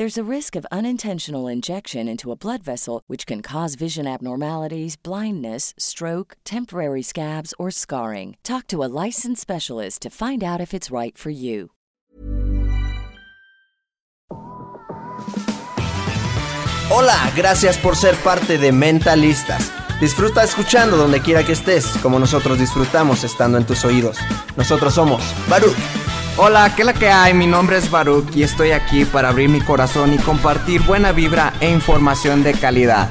There's a risk of unintentional injection into a blood vessel, which can cause vision abnormalities, blindness, stroke, temporary scabs, or scarring. Talk to a licensed specialist to find out if it's right for you. Hola, gracias por ser parte de Mentalistas. Disfruta escuchando donde quiera que estés, como nosotros disfrutamos estando en tus oídos. Nosotros somos Baruch. Hola, ¿qué la que hay? Mi nombre es Baruch y estoy aquí para abrir mi corazón y compartir buena vibra e información de calidad.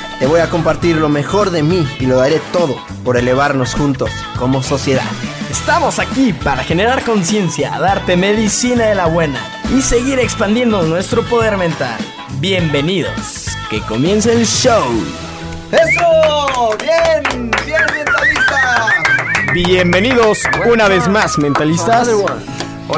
Te voy a compartir lo mejor de mí y lo daré todo por elevarnos juntos como sociedad. Estamos aquí para generar conciencia, darte medicina de la buena y seguir expandiendo nuestro poder mental. Bienvenidos, que comience el show. ¡Eso! ¡Bien! ¡Bien, mentalista! Bienvenidos una vez más, mentalistas.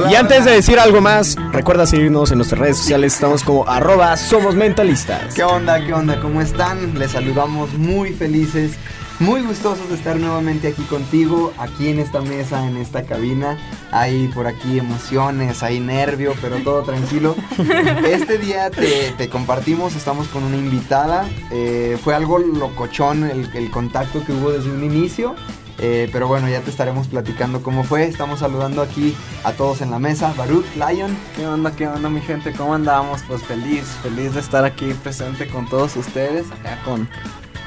Y antes de decir algo más, recuerda seguirnos en nuestras redes sociales. Estamos como arroba somos mentalistas. ¿Qué onda? ¿Qué onda? ¿Cómo están? Les saludamos muy felices, muy gustosos de estar nuevamente aquí contigo, aquí en esta mesa, en esta cabina. Hay por aquí emociones, hay nervio, pero todo tranquilo. Este día te, te compartimos, estamos con una invitada. Eh, fue algo locochón el, el contacto que hubo desde un inicio. Eh, pero bueno, ya te estaremos platicando cómo fue. Estamos saludando aquí a todos en la mesa. Baruch, Lion. ¿Qué onda, qué onda, mi gente? ¿Cómo andamos? Pues feliz, feliz de estar aquí presente con todos ustedes. Acá con,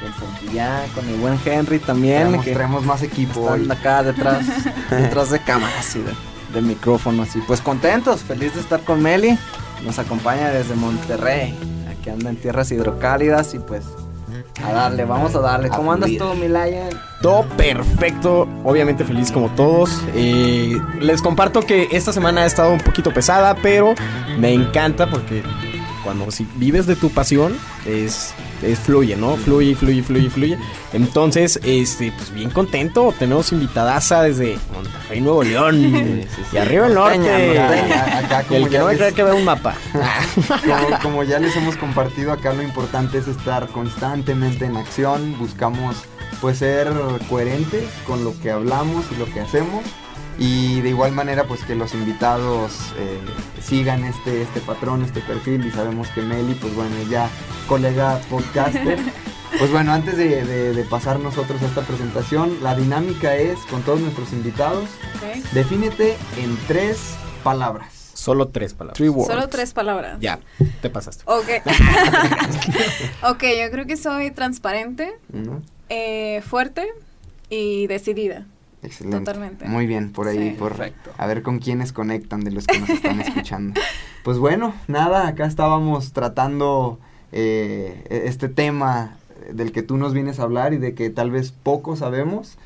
con Santillán, con el buen Henry también. Traemos, que traemos más equipo hoy. están acá detrás, detrás de cámaras y de, de micrófonos. Y pues contentos, feliz de estar con Meli. Nos acompaña desde Monterrey. Aquí anda en tierras hidrocálidas y pues a darle, vamos a darle. ¿Cómo andas tú, mi Lion? Todo perfecto, obviamente feliz como todos. Eh, les comparto que esta semana ha estado un poquito pesada, pero me encanta porque cuando si vives de tu pasión es, es fluye, ¿no? Fluye, fluye, fluye, fluye. Entonces, este, pues bien contento. Tenemos invitadaza desde Monterrey, Nuevo León. Y arriba el norte. Acá- acá como el que no me les- cree que vea un mapa. Como, como ya les hemos compartido acá, lo importante es estar constantemente en acción. Buscamos pues ser coherentes con lo que hablamos y lo que hacemos. Y de igual manera pues que los invitados eh, sigan este, este patrón, este perfil. Y sabemos que Meli pues bueno ya colega podcaster. Pues bueno, antes de, de- de pasar nosotros a esta presentación, la dinámica es con todos nuestros invitados. Defínete en tres palabras. Solo tres palabras. Three words. Solo tres palabras. Ya, te pasaste. Ok. ok, yo creo que soy transparente, eh, fuerte y decidida. Excelente. Totalmente. Muy bien, por ahí, Sí. por Perfecto. a ver con quiénes conectan de los que nos están escuchando. Pues bueno, nada, acá estábamos tratando eh, este tema del que tú nos vienes a hablar y de que tal vez poco sabemos.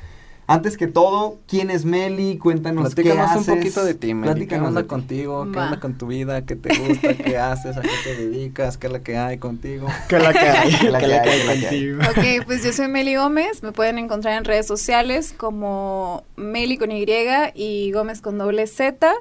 Antes que todo, ¿quién es Meli? Cuéntanos qué Platícanos haces. un poquito de ti, Meli. ¿Qué onda contigo? ¿Qué onda con tu vida? ¿Qué te gusta? ¿Qué haces? ¿A qué te dedicas? ¿Qué es lo que hay contigo? La hay, Que la que la hay, hay que la que hay. contigo. Ok, pues yo soy Meli Gómez. Me pueden encontrar en redes sociales como Meli con Y y Gómez con doble Z.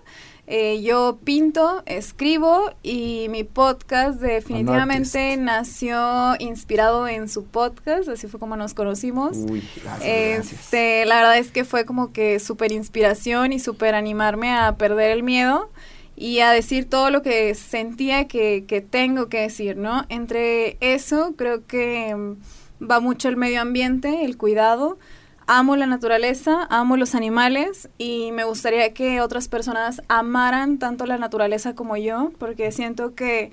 Eh, yo pinto, escribo y mi podcast definitivamente nació inspirado en su podcast, así fue como nos conocimos. Uy, gracias, gracias. Este, la verdad es que fue como que súper inspiración y súper animarme a perder el miedo. y a decir todo lo que sentía que, que tengo que decir, ¿no? Entre eso creo que mm, va mucho el medio ambiente, el cuidado. Amo la naturaleza, amo los animales y me gustaría que otras personas amaran tanto la naturaleza como yo, porque siento que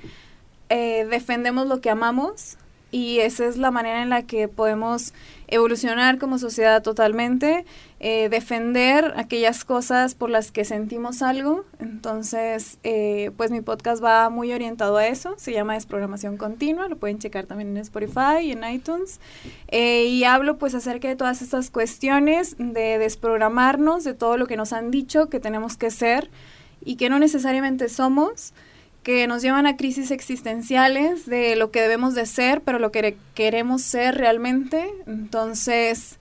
eh, defendemos lo que amamos y esa es la manera en la que podemos evolucionar como sociedad totalmente, eh, defender aquellas cosas por las que sentimos algo. Entonces, eh, pues mi podcast va muy orientado a eso, se llama Desprogramación Continua, lo pueden checar también en Spotify y en iTunes. Eh, y hablo pues acerca de todas estas cuestiones de desprogramarnos, de todo lo que nos han dicho que tenemos que ser y que no necesariamente somos que nos llevan a crisis existenciales de lo que debemos de ser, pero lo que queremos ser realmente. Entonces,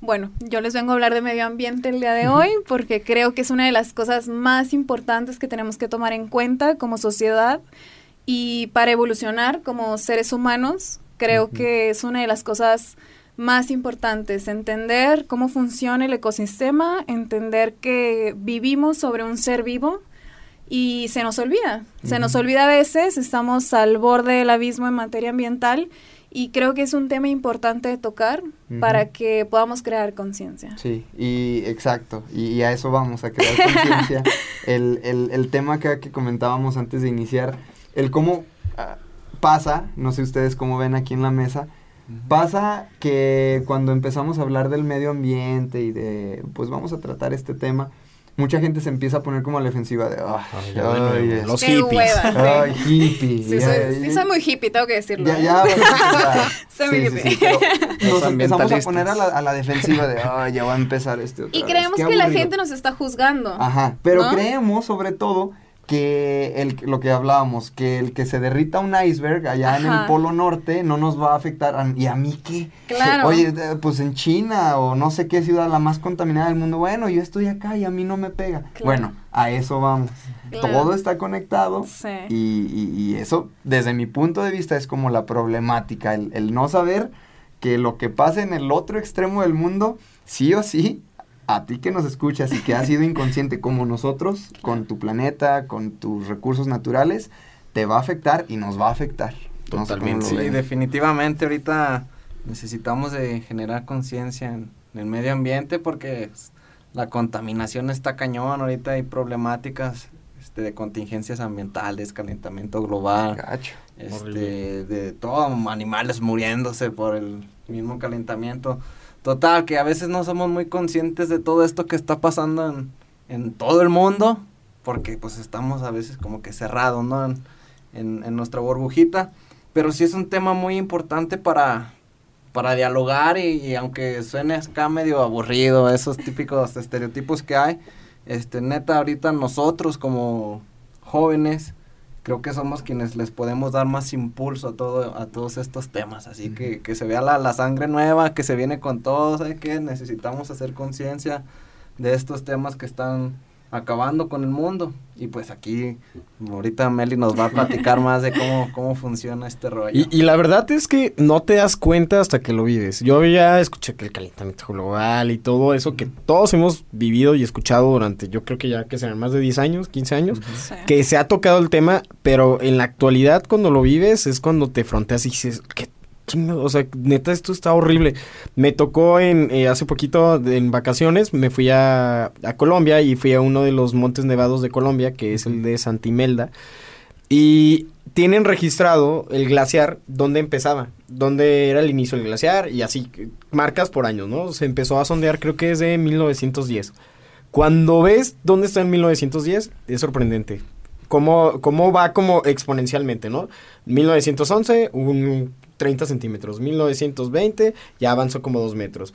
bueno, yo les vengo a hablar de medio ambiente el día de hoy porque creo que es una de las cosas más importantes que tenemos que tomar en cuenta como sociedad y para evolucionar como seres humanos. Creo que es una de las cosas más importantes, entender cómo funciona el ecosistema, entender que vivimos sobre un ser vivo y se nos olvida. Se nos olvida a veces, estamos al borde del abismo en materia ambiental y creo que es un tema importante de tocar para que podamos crear conciencia. Sí, y exacto, y, a eso vamos, a crear conciencia. el, el, el, tema que, que, comentábamos antes de iniciar, el cómo ah, pasa, no sé ustedes cómo ven aquí en la mesa, pasa que cuando empezamos a hablar del medio ambiente y de, pues vamos a tratar este tema, mucha gente se empieza a poner como a la defensiva de, ay, los hippies. ay, hippie. Sí, soy, soy, muy hippie, tengo que decirlo. Ya, ya. soy muy hippie. nos empezamos a poner a la, a la, defensiva de, ay, ya va a empezar este Y creemos que la gente nos está juzgando. Ajá, pero creemos sobre todo que el, lo que hablábamos, que el que se derrita un iceberg allá en el Polo Norte no nos va a afectar. ¿Y a mí qué? Claro. Oye, pues en China o no sé qué ciudad la más contaminada del mundo, bueno, yo estoy acá y a mí no me pega. Bueno, a eso vamos. Todo está conectado sí. y, y, eso, desde mi punto de vista, es como la problemática, el, el no saber que lo que pasa en el otro extremo del mundo, sí o sí, a ti que nos escuchas y que has sido inconsciente como nosotros, con tu planeta, con tus recursos naturales, te va a afectar y nos va a afectar. Totalmente. sí, definitivamente ahorita necesitamos de generar conciencia en, el medio ambiente porque la contaminación está cañón, ahorita hay problemáticas este, de contingencias ambientales, calentamiento global, este, de todo, animales muriéndose por el mismo calentamiento. Total, que a veces no somos muy conscientes de todo esto que está pasando en, todo el mundo, porque pues estamos a veces como que cerrados, ¿no? En, en, nuestra burbujita, pero sí es un tema muy importante para, para dialogar y, aunque suene acá medio aburrido, esos típicos estereotipos que hay, este, neta, ahorita nosotros como jóvenes, creo que somos quienes les podemos dar más impulso a todo a todos estos temas así que, que se vea la, la, sangre nueva que se viene con todo ¿sabes qué? necesitamos hacer conciencia de estos temas que están acabando con el mundo. Y pues aquí, ahorita Meli nos va a platicar más de cómo, cómo funciona este rollo. Y, y, la verdad es que no te das cuenta hasta que lo vives. Yo ya escuché que el calentamiento global y todo eso que todos hemos vivido y escuchado durante, yo creo que ya que sean más de 10 años, 15 años, que se ha tocado el tema, pero en la actualidad cuando lo vives es cuando te fronteas y dices, ¿qué o sea, neta, esto está horrible. Me tocó en eh, hace poquito en vacaciones, me fui a, a, Colombia y fui a uno de los montes nevados de Colombia, que es el de Santimelda. Y tienen registrado el glaciar donde empezaba, donde era el inicio del glaciar y así, marcas por años, ¿no? Se empezó a sondear, creo que es de 1910. Cuando ves dónde está en 1910, es sorprendente. Cómo, cómo va como exponencialmente, ¿no? 1911, un 30 centímetros. 1920 ya avanzó como 2 metros.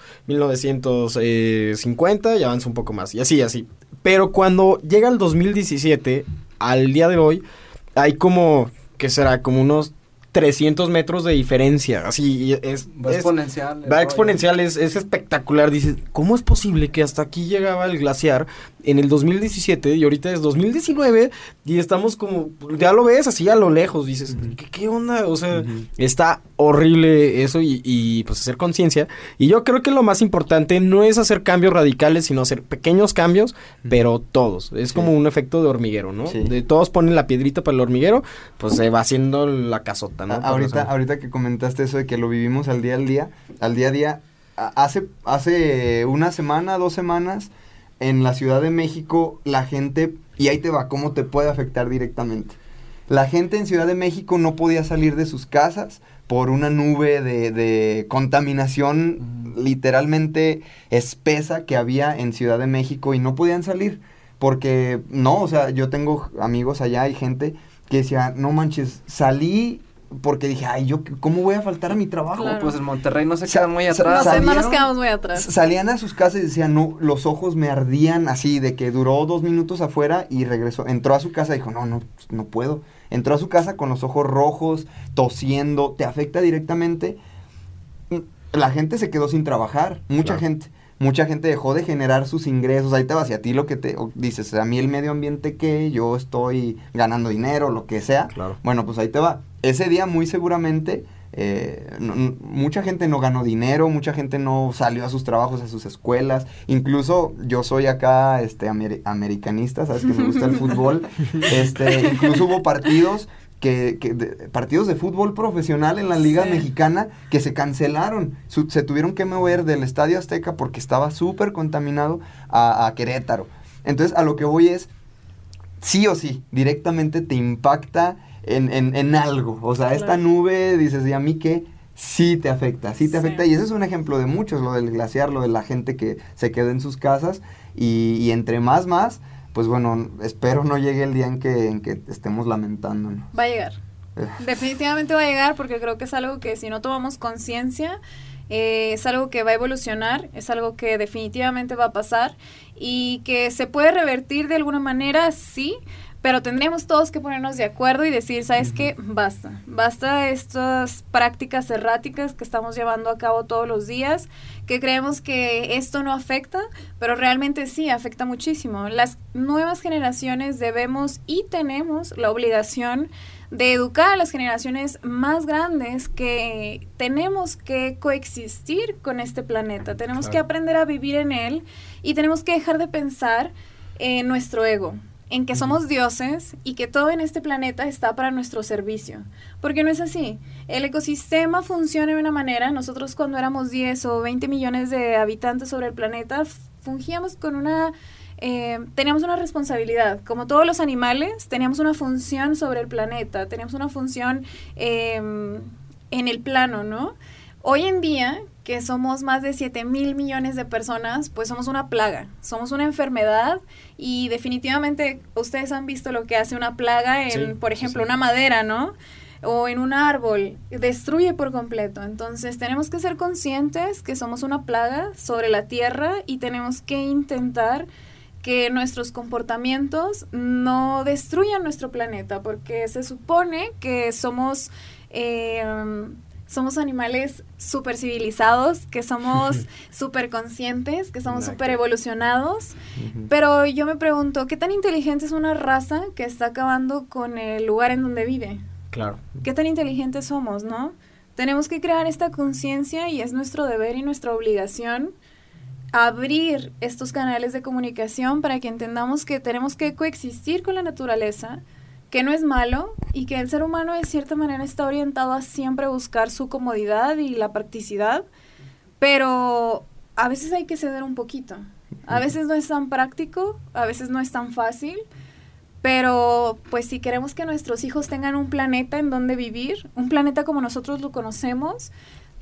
1950 ya avanzó un poco más. Y así, así. Pero cuando llega el 2017, al día de hoy, hay como, ¿qué será? Como unos 300 metros de diferencia. Así es. Va es- exponencial. Va rollo. exponencial, es, es espectacular. Dices, ¿cómo es posible que hasta aquí llegaba el glaciar en el 2017 y ahorita es 2019 y estamos como, ya lo ves así a lo lejos? Dices, ¿qué, qué onda? O sea, está horrible eso y, y, pues hacer conciencia. Y yo creo que lo más importante no es hacer cambios radicales, sino hacer pequeños cambios, pero todos. Es como un efecto de hormiguero, ¿no? Sí. De todos ponen la piedrita para el hormiguero, pues se va haciendo la casota, ¿no? A- ahorita, ahorita que comentaste eso de que lo vivimos al día al día, al día a día, hace, hace una semana, dos semanas, en la Ciudad de México, la gente, y ahí te va, cómo te puede afectar directamente. La gente en Ciudad de México no podía salir de sus casas por una nube de, de contaminación literalmente espesa que había en Ciudad de México y no podían salir. Porque no, o sea, yo tengo amigos allá y gente que decía, no manches, salí porque dije, ay, yo, ¿cómo voy a faltar a mi trabajo? Claro. Pues en Monterrey no se Sa- queda muy No atrás. no nos ¿salieron? quedamos muy atrás. Salían a sus casas y decían, no, los ojos me ardían así, de que duró dos minutos afuera y regresó. Entró a su casa y dijo, no, no, pues, no puedo. Entró a su casa con los ojos rojos, tosiendo, te afecta directamente. Mm, La gente se quedó sin trabajar, mucha Claro. gente. Mucha gente dejó de generar sus ingresos. Ahí te vas, y a ti lo que te o- dices, a mí el medio ambiente que yo estoy ganando dinero, lo que sea. Claro. Bueno, pues ahí te va. Ese día muy seguramente eh, no- mucha gente no ganó dinero, mucha gente no salió a sus trabajos, a sus escuelas. Incluso yo soy acá este amer- americanista, sabes que me gusta el fútbol. Este, incluso hubo partidos que, que de- partidos de fútbol profesional en la Liga Sí. Mexicana que se cancelaron. Su- se tuvieron que mover del Estadio Azteca porque estaba súper contaminado a, a Querétaro. Entonces, a lo que voy es, sí o sí, directamente te impacta en, en- en algo. O sea, esta nube, dices, ¿y a mí qué? Sí te afecta, sí te Sí. afecta. Y ese es un ejemplo de muchos, lo del glaciar, lo de la gente que se queda en sus casas. Y, y entre más, más, pues bueno, espero no llegue el día en que, en que estemos lamentando. ¿no? Va a llegar. Eh. Definitivamente va a llegar porque creo que es algo que si no tomamos conciencia, eh, es algo que va a evolucionar, es algo que definitivamente va a pasar y que se puede revertir de alguna manera, sí, pero tendríamos todos que ponernos de acuerdo y decir, ¿sabes qué? Basta, basta de estas prácticas erráticas que estamos llevando a cabo todos los días, que creemos que esto no afecta, pero realmente sí afecta muchísimo. Las nuevas generaciones debemos y tenemos la obligación de educar a las generaciones más grandes que tenemos que coexistir con este planeta, tenemos que aprender a vivir en él y tenemos que dejar de pensar en nuestro ego, en que somos dioses y que todo en este planeta está para nuestro servicio. Porque no es así. El ecosistema funciona de una manera, nosotros cuando éramos 10 o 20 millones de habitantes sobre el planeta, fungíamos con una... eh, teníamos una responsabilidad. Como todos los animales, teníamos una función sobre el planeta, teníamos una función em, en el plano, ¿no? Hoy en día, que somos más de 7 mil millones de personas, pues somos una plaga, somos una enfermedad y definitivamente ustedes han visto lo que hace una plaga en, Sí, por ejemplo, sí. una madera, ¿no? O en un árbol, destruye por completo. Entonces tenemos que ser conscientes que somos una plaga sobre la tierra y tenemos que intentar que nuestros comportamientos no destruyan nuestro planeta, porque se supone que somos, eh, somos animales súper civilizados, que somos súper conscientes, que somos súper evolucionados, pero yo me pregunto, ¿qué tan inteligente es una raza que está acabando con el lugar en donde vive? Claro. ¿Qué tan inteligentes somos, no? Tenemos que crear esta conciencia y es nuestro deber y nuestra obligación abrir estos canales de comunicación para que entendamos que tenemos que coexistir con la naturaleza, que no es malo y que el ser humano de cierta manera está orientado a siempre buscar su comodidad y la practicidad, pero a veces hay que ceder un poquito. A veces no es tan práctico, a veces no es tan fácil, pero pues si queremos que nuestros hijos tengan un planeta en donde vivir, un planeta como nosotros lo conocemos,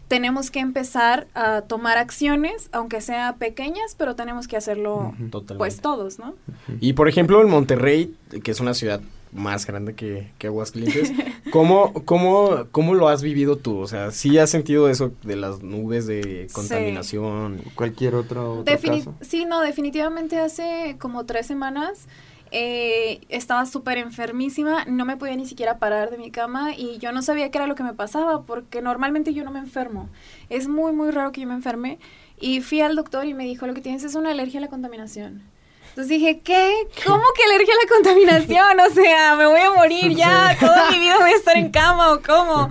tenemos que empezar a tomar acciones, aunque sea pequeñas, pero tenemos que hacerlo Totalmente. pues todos, ¿no? Y por ejemplo, en Monterrey, que es una ciudad más grande que, que Aguascalientes, ¿cómo, cómo, ¿cómo lo has vivido tú? O sea, ¿sí has sentido eso de las nubes de Sí. contaminación? Cualquier otro, otro Defini- caso. sí, no, definitivamente hace como tres semanas eh, estaba súper enfermísima, no me podía ni siquiera parar de mi cama y yo no sabía qué era lo que me pasaba porque normalmente yo no me enfermo. Es muy, muy raro que yo me enferme. Y fui al doctor y me dijo, lo que tienes es una alergia a la contaminación. Entonces dije, ¿qué? ¿Cómo que alergia a la contaminación? O sea, me voy a morir ya, toda mi vida voy a estar en cama o cómo.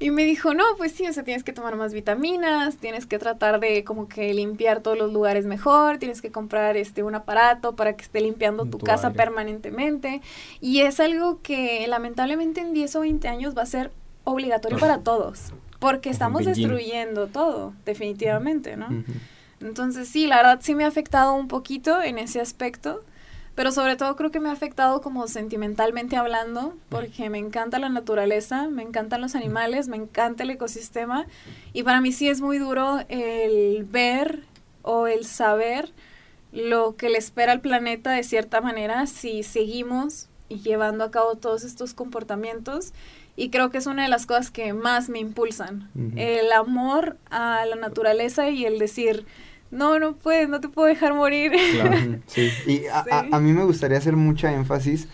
Y me dijo, no, pues sí, o sea, tienes que tomar más vitaminas, tienes que tratar de como que limpiar todos los lugares mejor, tienes que comprar este un aparato para que esté limpiando tu, Tu casa aire. permanentemente. Y es algo que lamentablemente en 10 o 20 años va a ser obligatorio para todos, porque estamos destruyendo todo, definitivamente, ¿no? Entonces sí, la verdad sí me ha afectado un poquito en ese aspecto, pero sobre todo creo que me ha afectado como sentimentalmente hablando, porque me encanta la naturaleza, me encantan los animales, me encanta el ecosistema, y para mí sí es muy duro el ver o el saber lo que le espera al planeta de cierta manera si seguimos llevando a cabo todos estos comportamientos. Y creo que es una de las cosas que más me impulsan. El amor a la naturaleza y el decir, no, no puedes, no te puedo dejar morir. Ujú, Sí, y a, a- Sí. a mí me gustaría hacer mucha énfasis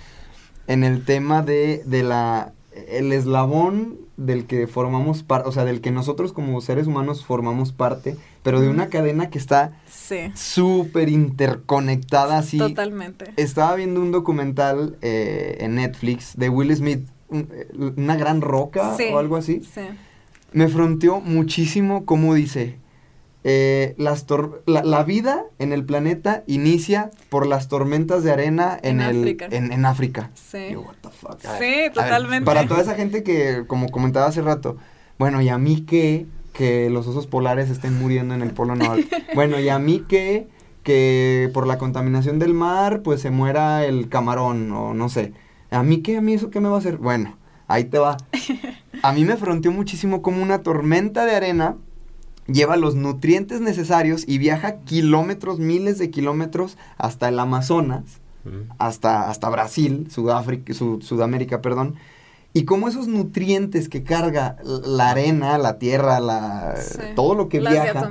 en el tema de, de la, el eslabón del que formamos parte, o sea, del que nosotros como seres humanos formamos parte, pero de una cadena que está sí, súper interconectada, así. totalmente. Estaba viendo un documental eh, en Netflix de Will Smith, un- eh, una gran roca Sí, o algo así. Sí, Me fronteó muchísimo como dice, eh, las tor- la, la vida en el planeta inicia por las tormentas de arena en, En el, África. En, en África. sí. Yo, what the fuck. Sí, A ver, a ver, totalmente. para toda esa gente que, como comentaba hace rato, bueno, ¿y a mí qué? Que los osos polares estén muriendo en el Polo Norte. bueno, ¿y a mí qué? Que por la contaminación del mar, pues se muera el camarón, o no sé. ¿A mí qué? ¿A mí eso qué me va a hacer? Bueno, ahí te va. A mí me fronteó muchísimo como una tormenta de arena lleva los nutrientes necesarios y viaja kilómetros, miles de kilómetros hasta el Amazonas hasta, hasta Brasil, Sudáfrica, Su- Sudamérica, perdón. Y cómo esos nutrientes que carga la arena, la tierra, la, Sí. todo lo que Las viaja,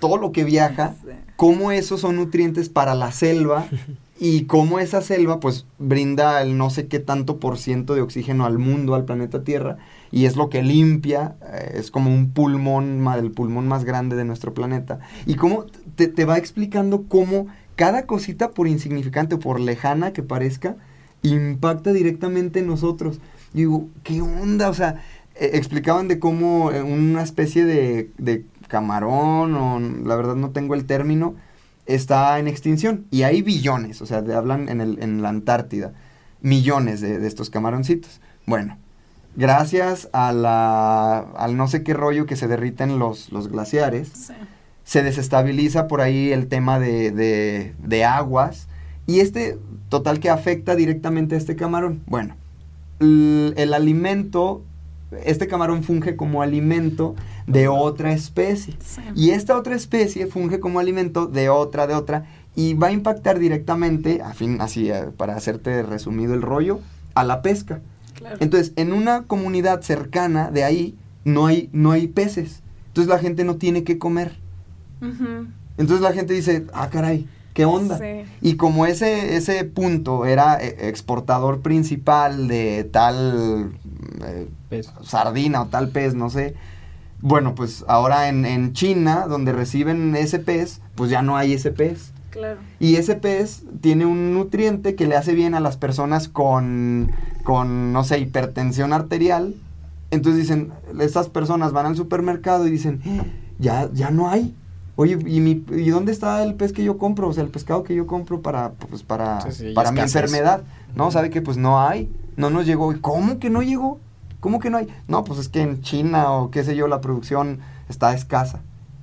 todo lo que viaja, Sí. cómo esos son nutrientes para la selva y cómo esa selva pues brinda el no sé qué tanto por ciento de oxígeno al mundo, al planeta Tierra, y es lo que limpia, eh, es como un pulmón, el pulmón más grande de nuestro planeta, y cómo te, va explicando cómo cada cosita, por insignificante o por lejana que parezca, impacta directamente en nosotros. Y digo, ¿qué onda? O sea, eh, explicaban de cómo eh, una especie de, de camarón, o la verdad no tengo el término, está en extinción. Y hay billones, o sea, hablan en, el, en la Antártida, millones de, de estos camaroncitos. Bueno, gracias a la, al no sé qué rollo que se derriten los, los glaciares, Sí. se desestabiliza por ahí el tema de, de- de aguas y este total que afecta directamente a este camarón. Bueno, el alimento, este camarón funge como alimento de otra especie Sí. y esta otra especie funge como alimento de otra, de otra y va a impactar directamente, a fin, así eh, para hacerte resumido el rollo, a la pesca. Claro. Entonces, en una comunidad cercana de ahí no hay, no hay peces. Entonces la gente no tiene que comer. Entonces la gente dice, ah, caray, ¿qué onda? Sí. Y como ese, ese punto era eh, exportador principal de tal eh, Pez. sardina o tal pez, no sé. Bueno, pues ahora en, en China, donde reciben ese pez, pues ya no hay ese pez. Claro. Y ese pez tiene un nutriente que le hace bien a las personas con, con no sé, hipertensión arterial. Entonces dicen, estas personas van al supermercado y dicen, "Eh, ya, ya no hay. Oye, ¿y, mi, ¿y dónde está el pez que yo compro? O sea, el pescado que yo compro para, pues, para, Sí, sí, hay para mi enfermedad. No, sabe que pues no hay, no nos llegó. ¿Y ¿Cómo que no llegó? ¿Cómo que no hay? No, pues es que en China o qué sé yo, la producción está escasa.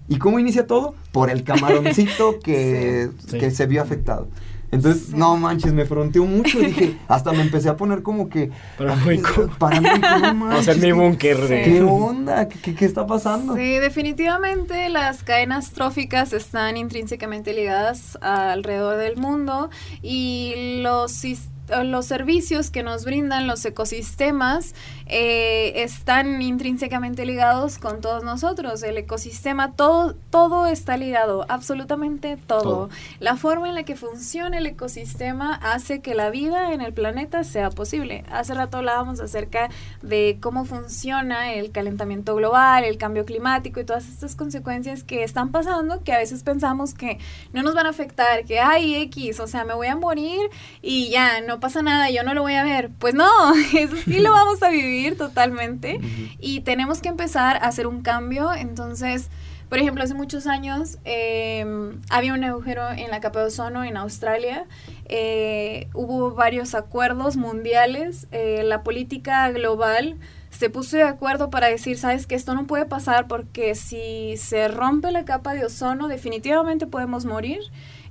¿Y cómo inicia todo? Por el camaroncito que, Sí. que se vio afectado. Entonces, Sí. no manches, me fronteó mucho y dije, hasta me empecé a poner como que... Paranoico. Paranoico, no Vamos a manches. hacer mi ¿qué- búnker de... ¿Qué onda? ¿Qué, qué- qué está pasando? Sí, definitivamente las cadenas tróficas están intrínsecamente ligadas alrededor del mundo y los los servicios que nos brindan los ecosistemas eh, están intrínsecamente ligados con todos nosotros. El ecosistema, todo, todo está ligado, absolutamente todo. Todo. La forma en la que funciona el ecosistema hace que la vida en el planeta sea posible. Hace rato hablábamos acerca de cómo funciona el calentamiento global, el cambio climático y todas estas consecuencias que están pasando que a veces pensamos que no nos van a afectar, que hay X, o sea, me voy a morir y ya, no pasa nada, yo no lo voy a ver. Pues no, eso sí lo vamos a vivir totalmente y tenemos que empezar a hacer un cambio. Entonces, por ejemplo, hace muchos años eh, había un agujero en la capa de ozono en Australia. Eh, hubo varios acuerdos mundiales. eh, la política global se puso de acuerdo para decir, sabes que esto no puede pasar porque si se rompe la capa de ozono definitivamente podemos morir.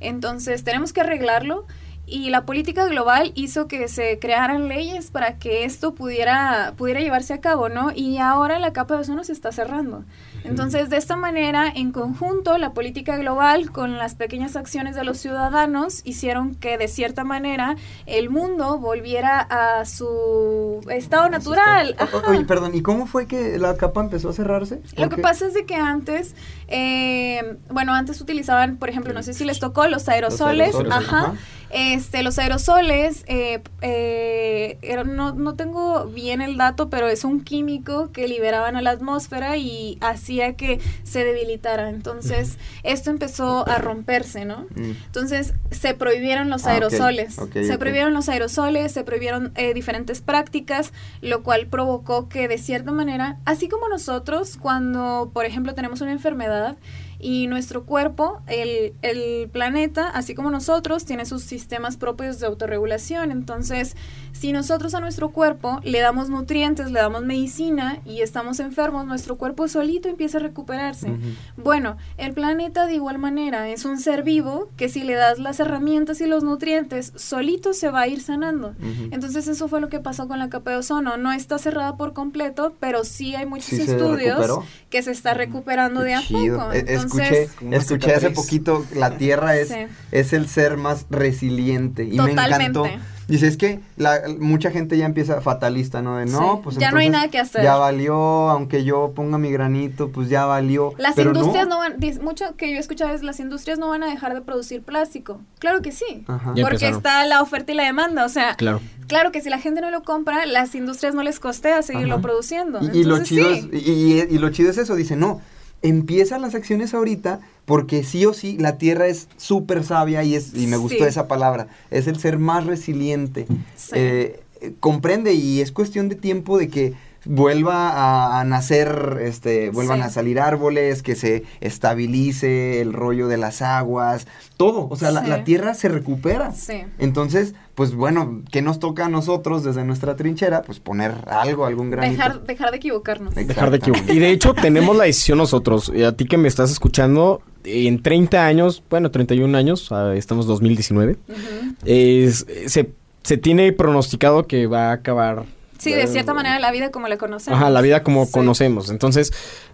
Entonces tenemos que arreglarlo. Y la política global hizo que se crearan leyes para que esto pudiera, pudiera llevarse a cabo, ¿no? Y ahora la capa de ozono se está cerrando. Entonces, de esta manera, en conjunto, la política global con las pequeñas acciones de los ciudadanos hicieron que, de cierta manera, el mundo volviera a su estado natural. O-. Oye, perdón, ¿y cómo fue que la capa empezó a cerrarse? Lo ¿Por que pasa es de que antes, eh, bueno, antes utilizaban, por ejemplo, no sé si les tocó los aerosoles, aerosoles, ajá. ajá. Este, los aerosoles, eh, eh, era- no, no tengo bien el dato, pero es un químico que liberaban a la atmósfera y hacía que se debilitara. Entonces, esto empezó a romperse, ¿no? Mm. Entonces se prohibieron los Ah, aerosoles. se prohibieron los aerosoles, se prohibieron eh, diferentes prácticas, lo cual provocó que de cierta manera, así como nosotros, cuando por ejemplo tenemos una enfermedad y nuestro cuerpo, el, el planeta, así como nosotros, tiene sus sistemas propios de autorregulación. Entonces, si nosotros a nuestro cuerpo le damos nutrientes, le damos medicina y estamos enfermos, nuestro cuerpo solito empieza a recuperarse. Bueno, el planeta de igual manera es un ser vivo que si le das las herramientas y los nutrientes, solito se va a ir sanando. Entonces eso fue lo que pasó con la capa de ozono. No está cerrada por completo, pero sí hay muchos Sí estudios. Que se está recuperando de a Chido. poco. E- Entonces, escuché escuché hace poquito, la Tierra es, Sí. es el ser más resiliente. Y me encantó. Dice, es que la, mucha gente ya empieza fatalista, ¿no? De no, Sí, pues ya no hay nada que hacer. Ya valió, aunque yo ponga mi granito, pues ya valió. Las Pero industrias no, van, dice- mucho que yo he escuchado es las industrias no van a dejar de producir plástico. Claro que sí. Ajá. Porque empezaron. está la oferta y la demanda, o sea, Claro. claro que si la gente no lo compra, las industrias no les costea seguirlo Ajá. produciendo. Y, y lo chido sí. es, y, y- y lo chido es eso, dice, no, empiezan las acciones ahorita porque sí o sí la Tierra es súper sabia y, es, y me gustó Sí. esa palabra, es el ser más resiliente. Sí. Eh, comprende y es cuestión de tiempo de que vuelva a, a nacer, este, vuelvan Sí. a salir árboles, que se estabilice el rollo de las aguas, todo, o sea, la, Sí. la Tierra se recupera. Sí. Entonces, pues bueno, ¿qué nos toca a nosotros desde nuestra trinchera? Pues poner algo, algún granito. Dejar, dejar de equivocarnos. Dejar de equivocar. Y de hecho, tenemos la decisión nosotros. Y a ti que me estás escuchando, en 30 años, bueno, 31 años, ah, estamos 2019, Ujú. es- se, se tiene pronosticado que va a acabar. Sí, de cierta manera la vida como la conocemos. Ajá, la vida como Sí. conocemos. Entonces,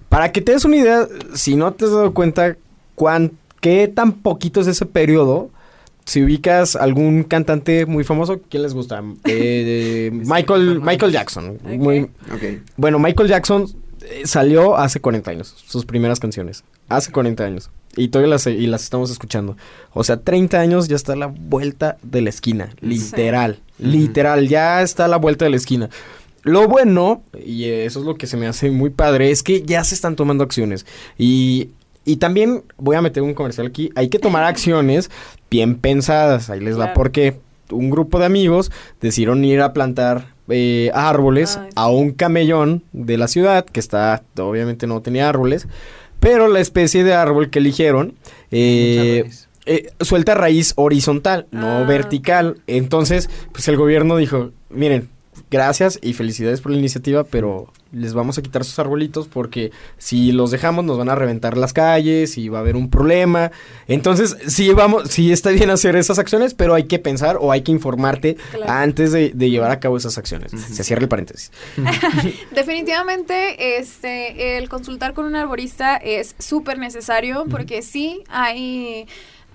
para que te des una idea, si no te has dado cuenta cuán, qué tan poquito es ese periodo, si ubicas algún cantante muy famoso, ¿quién les gusta? Eh, Michael, Michael Jackson. Muy, Ok. bueno, Michael Jackson eh, salió hace 40 años, sus primeras canciones. Hace 40 años. Y todavía las, y las estamos escuchando. O sea, 30 años ya está a la vuelta de la esquina. Literal. Literal, ya está a la vuelta de la esquina. Lo bueno, y eso es lo que se me hace muy padre, es que ya se están tomando acciones. Y, y también voy a meter un comercial aquí. Hay que tomar acciones bien pensadas. Ahí les va Claro. porque un grupo de amigos decidieron ir a plantar eh, árboles Ay, a un camellón de la ciudad que está, obviamente no tenía árboles, pero la especie de árbol que eligieron eh, eh, suelta raíz horizontal, no Ah. vertical. Entonces, pues el gobierno dijo, miren, gracias y felicidades por la iniciativa, pero les vamos a quitar sus arbolitos porque si los dejamos nos van a reventar las calles y va a haber un problema. Entonces, sí vamos, sí está bien hacer esas acciones, pero hay que pensar o hay que informarte Claro. antes de, de llevar a cabo esas acciones. Se cierra el paréntesis. Definitivamente, este, el consultar con un arborista es súper necesario porque sí hay,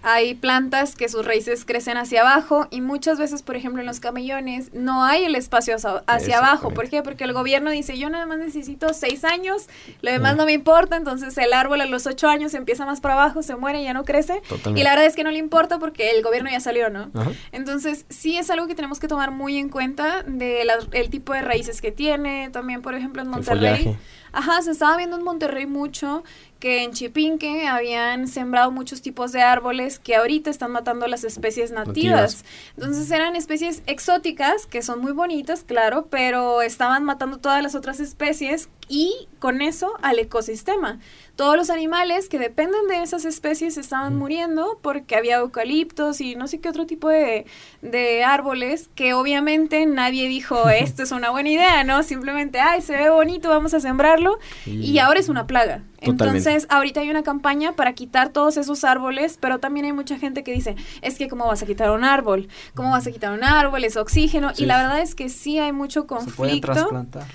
hay plantas que sus raíces crecen hacia abajo y muchas veces, por ejemplo, en los camellones no hay el espacio hacia, abajo. ¿Por qué? Porque el gobierno dice, yo nada más necesito seis años, lo demás no me importa, entonces el árbol a los ocho años empieza más para abajo, se muere, y ya no crece. Y la verdad es que no le importa porque el gobierno ya salió, ¿no? Entonces sí es algo que tenemos que tomar muy en cuenta de el tipo de raíces que tiene, también, por ejemplo, en Monterrey. Ajá, se estaba viendo en Monterrey mucho que en Chipinque habían sembrado muchos tipos de árboles que ahorita están matando las especies nativas. Entonces eran especies exóticas, que son muy bonitas, claro, pero estaban matando todas las otras especies y con eso al ecosistema. Todos los animales que dependen de esas especies estaban muriendo porque había eucaliptos y no sé qué otro tipo de, de árboles que obviamente nadie dijo esto es una buena idea, ¿no? Simplemente, ay, se ve bonito, vamos a sembrarlo y ahora es una plaga. Entonces, ahorita hay una campaña para quitar todos esos árboles, pero también hay mucha gente que dice, es que cómo vas a quitar un árbol, cómo vas a quitar un árbol, es oxígeno, y la verdad es que sí hay mucho conflicto. Se trasplantar.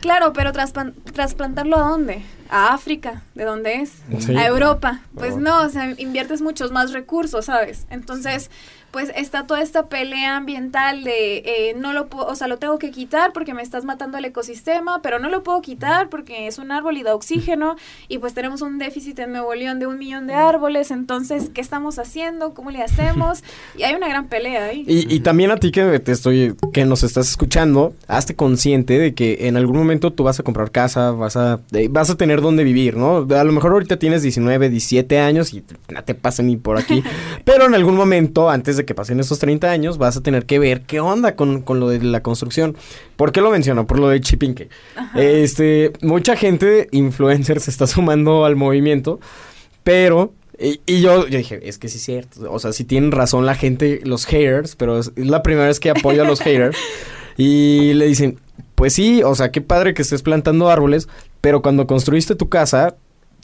Claro, pero trasplantarlo a dónde? A África, ¿de dónde es? A Europa. Pues no, o sea, inviertes muchos más recursos, ¿sabes? Entonces, pues está toda esta pelea ambiental de eh, no lo puedo, o sea, lo tengo que quitar porque me estás matando el ecosistema, pero no lo puedo quitar porque es un árbol y da oxígeno y pues tenemos un déficit en Nuevo León de un millón de árboles, entonces, ¿qué estamos haciendo? ¿Cómo le hacemos? Y hay una gran pelea ahí. Y, y también a ti que te estoy, que nos estás escuchando, hazte consciente de que en algún momento tú vas a comprar casa, vas a, eh, vas a tener dónde vivir, ¿no? A lo mejor ahorita tienes 19, 17 años y no te pasa ni por aquí, pero en algún momento, antes de que pasen esos 30 años, vas a tener que ver qué onda con, con lo de la construcción. ¿Por qué lo menciono? Por lo de Chipinque. Este, mucha gente, influencer, se está sumando al movimiento, pero y, yo, dije, es que sí es cierto. O sea, sí tienen razón la gente, los haters, pero es, la primera vez que apoyo a los haters. Y le dicen, pues sí, o sea, qué padre que estés plantando árboles, pero cuando construiste tu casa,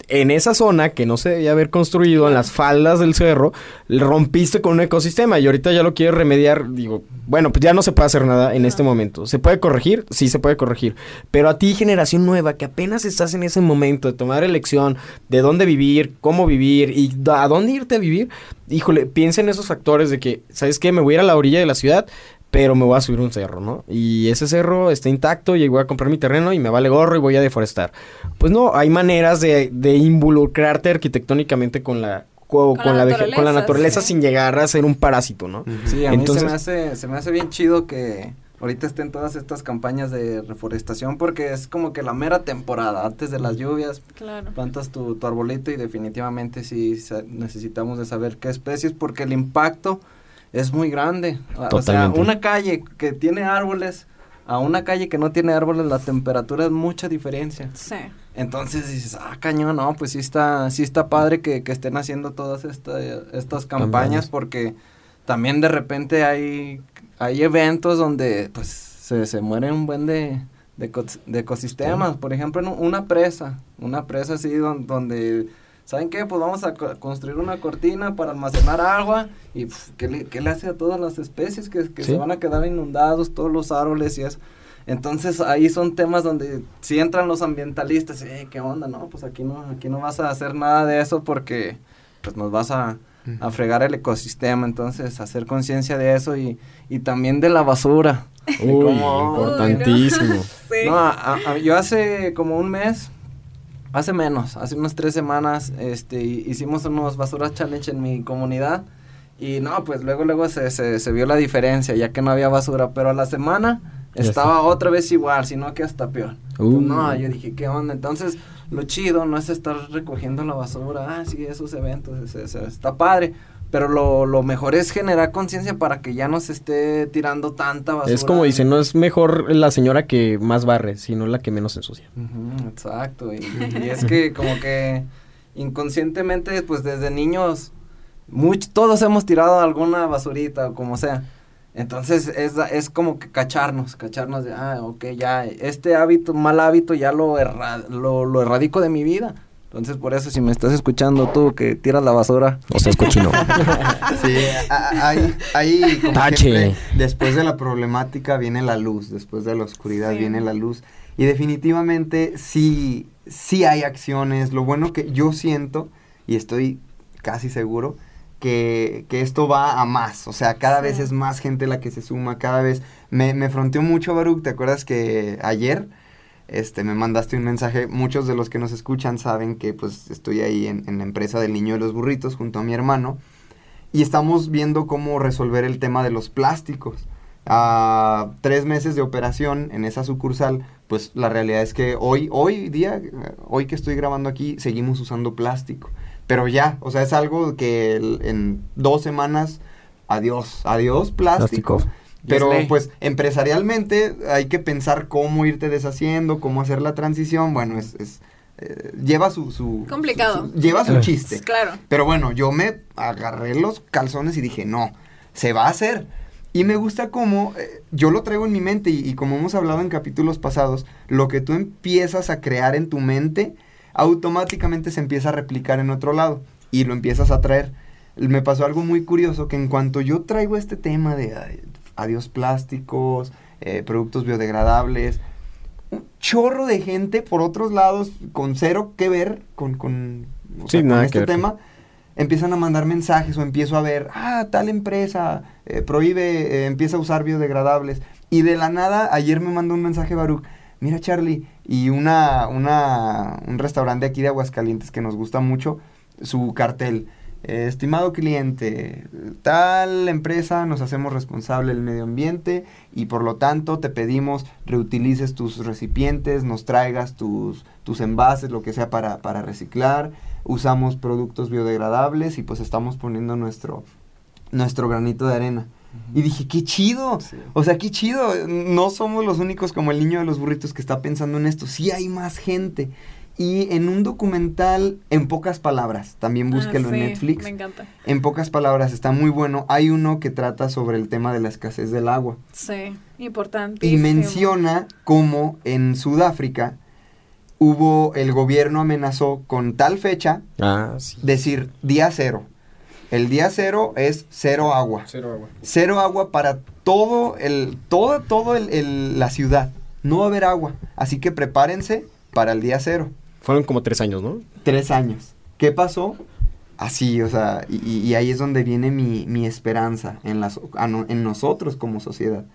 en esa zona que no se debía haber construido, en las faldas del cerro, rompiste con un ecosistema y ahorita ya lo quieres remediar. Digo, bueno, pues ya no se puede hacer nada en este momento. ¿Se puede corregir? Sí, se puede corregir. Pero a ti, generación nueva, que apenas estás en ese momento de tomar elección de dónde vivir, cómo vivir y a dónde irte a vivir, híjole, piensa en esos factores de que, ¿sabes qué? Me voy a ir a la orilla de la ciudad, pero me voy a subir un cerro, ¿no? Y ese cerro está intacto y voy a comprar mi terreno y me vale gorro y voy a deforestar. Pues no, hay maneras de, de involucrarte arquitectónicamente con la con, la, con la naturaleza sin llegar a ser un parásito, ¿no? Sí, a mí se me, hace, se me hace bien chido que ahorita estén todas estas campañas de reforestación porque es como que la mera temporada, antes de las lluvias, claro. plantas tu, tu arbolito y definitivamente sí necesitamos de saber qué especies porque el impacto es muy grande. O sea, una calle que tiene árboles a una calle que no tiene árboles, la temperatura es mucha diferencia. Sí. Entonces dices, ah, cañón, no, pues sí está, sí está padre que, que estén haciendo todas estas campañas porque también de repente hay, hay eventos donde pues se, se mueren un buen de, de, ecosistemas. Por ejemplo, en una presa, una presa así donde ¿saben qué? Pues vamos a construir una cortina para almacenar agua y ¿qué, le, ¿qué, le, hace a todas las especies que, que se van a quedar inundados, todos los árboles y eso? Entonces ahí son temas donde si entran los ambientalistas, eh, ¿qué onda? No, pues aquí no, aquí no vas a hacer nada de eso porque pues nos vas a, a fregar el ecosistema. Entonces hacer conciencia de eso y, y también de la basura. Uy, importantísimo. no, yo hace como un mes Hace menos, hace unas tres semanas, este, hicimos unos basuras challenge en mi comunidad. Y no, pues luego, luego se, se, vio la diferencia, ya que no había basura. Pero a la semana estaba otra vez igual, sino que hasta peor. Uh. no, yo dije, ¿qué onda? Entonces, lo chido no es estar recogiendo la basura. Ah, sí, esos eventos, está padre. Pero lo, lo mejor es generar conciencia para que ya no se esté tirando tanta basura. Es como dicen, no es mejor la señora que más barre, sino la que menos ensucia. exacto. Y, es que como que inconscientemente, pues desde niños, much, todos hemos tirado alguna basurita o como sea. Entonces es, es como que cacharnos, cacharnos de, ah, ok, ya, este hábito, mal hábito ya lo, lo, lo erradico de mi vida entonces, por eso, si me estás escuchando tú que tiras la basura, o sea, cochino. sí, ahí, ahí Siempre, después de la problemática viene la luz, después de la oscuridad viene la luz. Y definitivamente sí, sí hay acciones. Lo bueno que yo siento, y estoy casi seguro, que, que esto va a más. O sea, cada Sí. vez es más gente la que se suma, cada vez. Me, me fronteó mucho, Baruch. ¿Te acuerdas que ayer este, me mandaste un mensaje? Muchos de los que nos escuchan saben que pues estoy ahí en, la empresa del niño de los burritos junto a mi hermano. Y estamos viendo cómo resolver el tema de los plásticos. A tres meses de operación en esa sucursal, pues la realidad es que hoy, hoy día, hoy que estoy grabando aquí, seguimos usando plástico. Pero ya, o sea, es algo que en dos semanas, adiós, adiós plástico. Plástico. Pero pues empresarialmente hay que pensar cómo irte deshaciendo, cómo hacer la transición. Bueno, es, es, eh, lleva su, su Complicado. su- su- lleva su Eh. chiste. Claro. Pero bueno, yo me agarré los calzones y dije, no, se va a hacer. Y me gusta cómo eh, yo lo traigo en mi mente y, y como hemos hablado en capítulos pasados, lo que tú empiezas a crear en tu mente automáticamente se empieza a replicar en otro lado y lo empiezas a traer. Me pasó algo muy curioso que en cuanto yo traigo este tema de ay, adiós plásticos, eh, productos biodegradables, un chorro de gente por otros lados con cero que ver con, con, o Sí, sea, con este tema empiezan a mandar mensajes o empiezo a ver, ah, tal empresa eh, prohíbe, eh, empieza a usar biodegradables. Y de la nada, ayer me mandó un mensaje Baruch, mira Charlie, y una, una, un restaurante aquí de Aguascalientes que nos gusta mucho, su cartel. Eh, estimado cliente, tal empresa nos hacemos responsable del medio ambiente y por lo tanto te pedimos reutilices tus recipientes, nos traigas tus, tus envases, lo que sea para, para reciclar, usamos productos biodegradables y pues estamos poniendo nuestro, nuestro granito de arena. Y dije, qué chido. O sea, qué chido. No somos los únicos como el niño de los burritos que está pensando en esto. Sí hay más gente. Y en un documental, en pocas palabras, también búsquelo Ah, sí, en Netflix. Me encanta. En pocas palabras, está muy bueno. Hay uno que trata sobre el tema de la escasez del agua. Sí, importante. Y menciona cómo en Sudáfrica hubo, el gobierno amenazó con tal fecha, Ah, sí. decir día cero. El día cero es cero agua. Cero agua. Cero agua para todo el, todo, todo el, el- la ciudad. No va a haber agua. Así que prepárense para el día cero. Fueron como tres años, ¿no? Tres años. ¿Qué pasó? Así, o sea, y, ahí es donde viene mi, mi esperanza en, las, en nosotros como sociedad.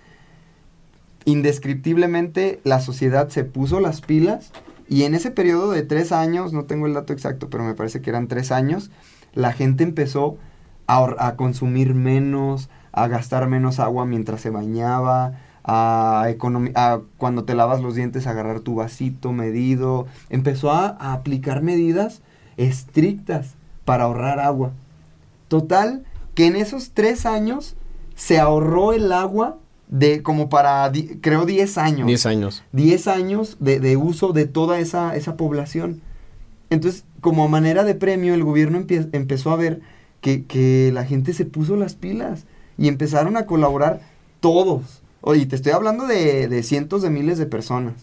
Indescriptiblemente la sociedad se puso las pilas y en ese periodo de tres años, no tengo el dato exacto, pero me parece que eran tres años, la gente empezó a consumir menos, a gastar menos agua mientras se bañaba, a, cuando te lavas los dientes agarrar tu vasito medido, empezó a, a aplicar medidas estrictas para ahorrar agua. Total, que en esos tres años se ahorró el agua de como para, di- creo, 10 años. Diez años. 10 años de, de uso de toda esa, esa población. Entonces, como manera de premio, el gobierno empezó a ver que, que la gente se puso las pilas y empezaron a colaborar todos. Oye, te estoy hablando de, de cientos de miles de personas.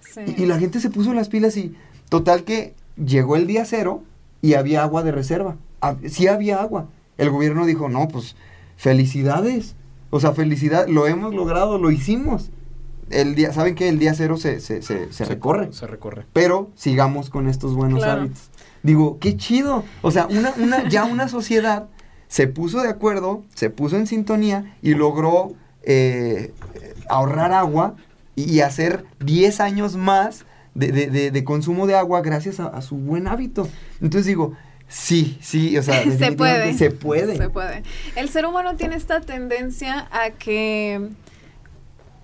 Sí. Y, y la gente se puso las pilas y total que llegó el día cero y había agua de reserva. Hab- sí había agua. El gobierno dijo, no, pues felicidades. O sea, felicidad, lo hemos logrado, lo hicimos. El día, ¿saben qué? El día cero se, se, se, se recorre. Se recorre. Pero sigamos con estos buenos Claro. hábitos. Digo, qué chido. O sea, una, una, ya una sociedad se puso de acuerdo, se puso en sintonía y logró eh, ahorrar agua y, hacer 10 años más de, de- de- de consumo de agua gracias a, a su buen hábito. Entonces digo, sí, sí, o sea, se puede. Se puede. Se puede. El ser humano tiene esta tendencia a que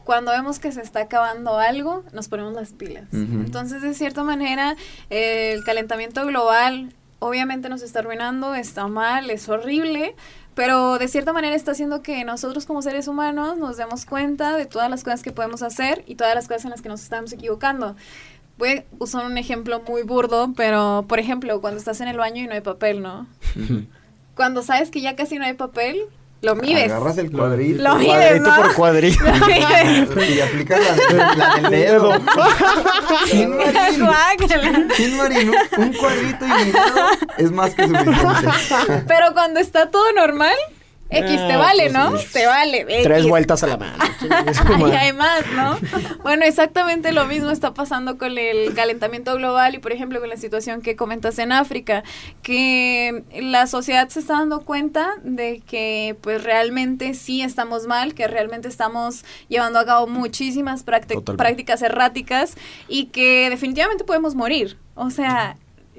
cuando vemos que se está acabando algo, nos ponemos las pilas. Entonces, de cierta manera, eh, el calentamiento global obviamente nos está arruinando, está mal, es horrible, pero de cierta manera está haciendo que nosotros como seres humanos nos demos cuenta de todas las cosas que podemos hacer y todas las cosas en las que nos estamos equivocando. Voy a usar un ejemplo muy burdo, pero por ejemplo, cuando estás en el baño y no hay papel, ¿no? Cuando sabes que ya casi no hay papel, lo mides. Agarras el cuadrito. Lo mides, Cuadrito ¿no? por cuadrito. Lo mides. Y aplicas la, la del dedo. ¿Quién, Marín? Guácala. ¿Quién, Marín? Un- Un cuadrito y mi dedo es más que suficiente. Pero cuando está todo normal, X te Ah, vale, pues, ¿no? sí. Te vale. Tres X. vueltas a la mano. y hay más, ¿no? Bueno, exactamente lo mismo está pasando con el calentamiento global y, por ejemplo, con la situación que comentas en África, que la sociedad se está dando cuenta de que, pues, realmente sí estamos mal, que realmente estamos llevando a cabo muchísimas prácticas erráticas y que definitivamente podemos morir. O sea,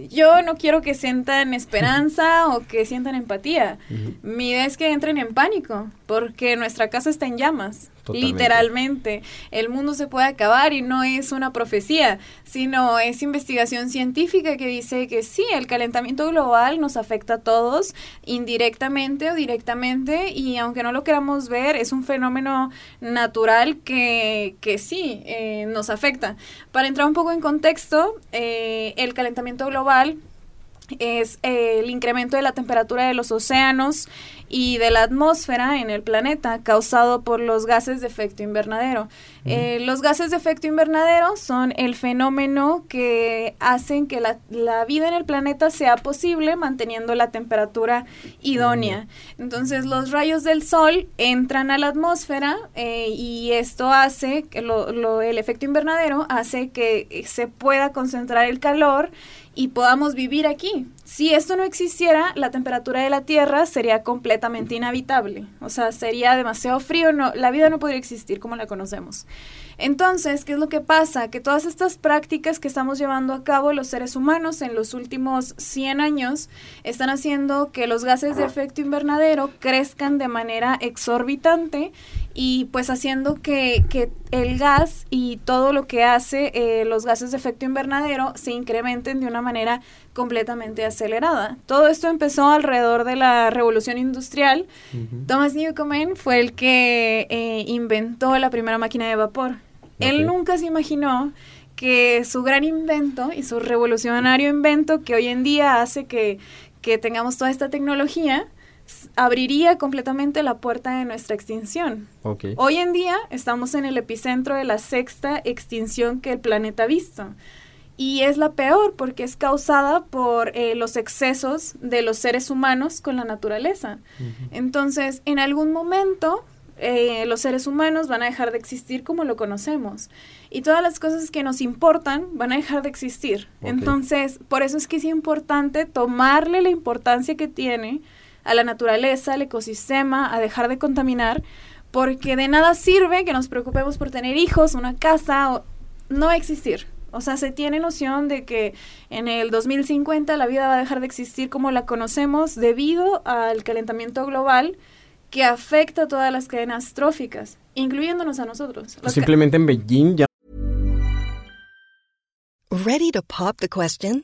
yo no quiero que sientan esperanza o que sientan empatía. Mi idea es que entren en pánico, porque nuestra casa está en llamas, Totalmente. literalmente. El mundo se puede acabar y no es una profecía, sino es investigación científica que dice que sí, el calentamiento global nos afecta a todos, indirectamente o directamente, y aunque no lo queramos ver, es un fenómeno natural que, que sí eh, nos afecta. Para entrar un poco en contexto, eh, el calentamiento global es eh, el incremento de la temperatura de los océanos y de la atmósfera en el planeta causado por los gases de efecto invernadero. Eh, los gases de efecto invernadero son el fenómeno que hacen que la, la vida en el planeta sea posible manteniendo la temperatura idónea. Entonces los rayos del sol entran a la atmósfera eh, y esto hace, que lo- lo- el efecto invernadero hace que se pueda concentrar el calor y podamos vivir aquí. Si esto no existiera, la temperatura de la Tierra sería completamente inhabitable. O sea, sería demasiado frío, no, la vida no podría existir como la conocemos. Entonces, ¿qué es lo que pasa? Que todas estas prácticas que estamos llevando a cabo los seres humanos en los últimos 100 años están haciendo que los gases de efecto invernadero crezcan de manera exorbitante y pues haciendo que, que el gas y todo lo que hace eh, los gases de efecto invernadero se incrementen de una manera completamente acelerada. Todo esto empezó alrededor de la revolución industrial. Thomas Newcomen fue el que eh, inventó la primera máquina de vapor. Él nunca se imaginó que su gran invento y su revolucionario invento que hoy en día hace que, que tengamos toda esta tecnología abriría completamente la puerta de nuestra extinción. Hoy en día estamos en el epicentro de la sexta extinción que el planeta ha visto. Y es la peor porque es causada por eh, los excesos de los seres humanos con la naturaleza. Entonces, en algún momento, eh, los seres humanos van a dejar de existir como lo conocemos. Y todas las cosas que nos importan van a dejar de existir. Entonces, por eso es que es importante tomarle la importancia que tiene a la naturaleza, al ecosistema, a dejar de contaminar, porque de nada sirve que nos preocupemos por tener hijos, una casa, o, no existir. O sea, se tiene noción de que en el 2050 la vida va a dejar de existir como la conocemos debido al calentamiento global que afecta a todas las cadenas tróficas, incluyéndonos a nosotros. Simplemente en Beijing ya Ready to pop the question?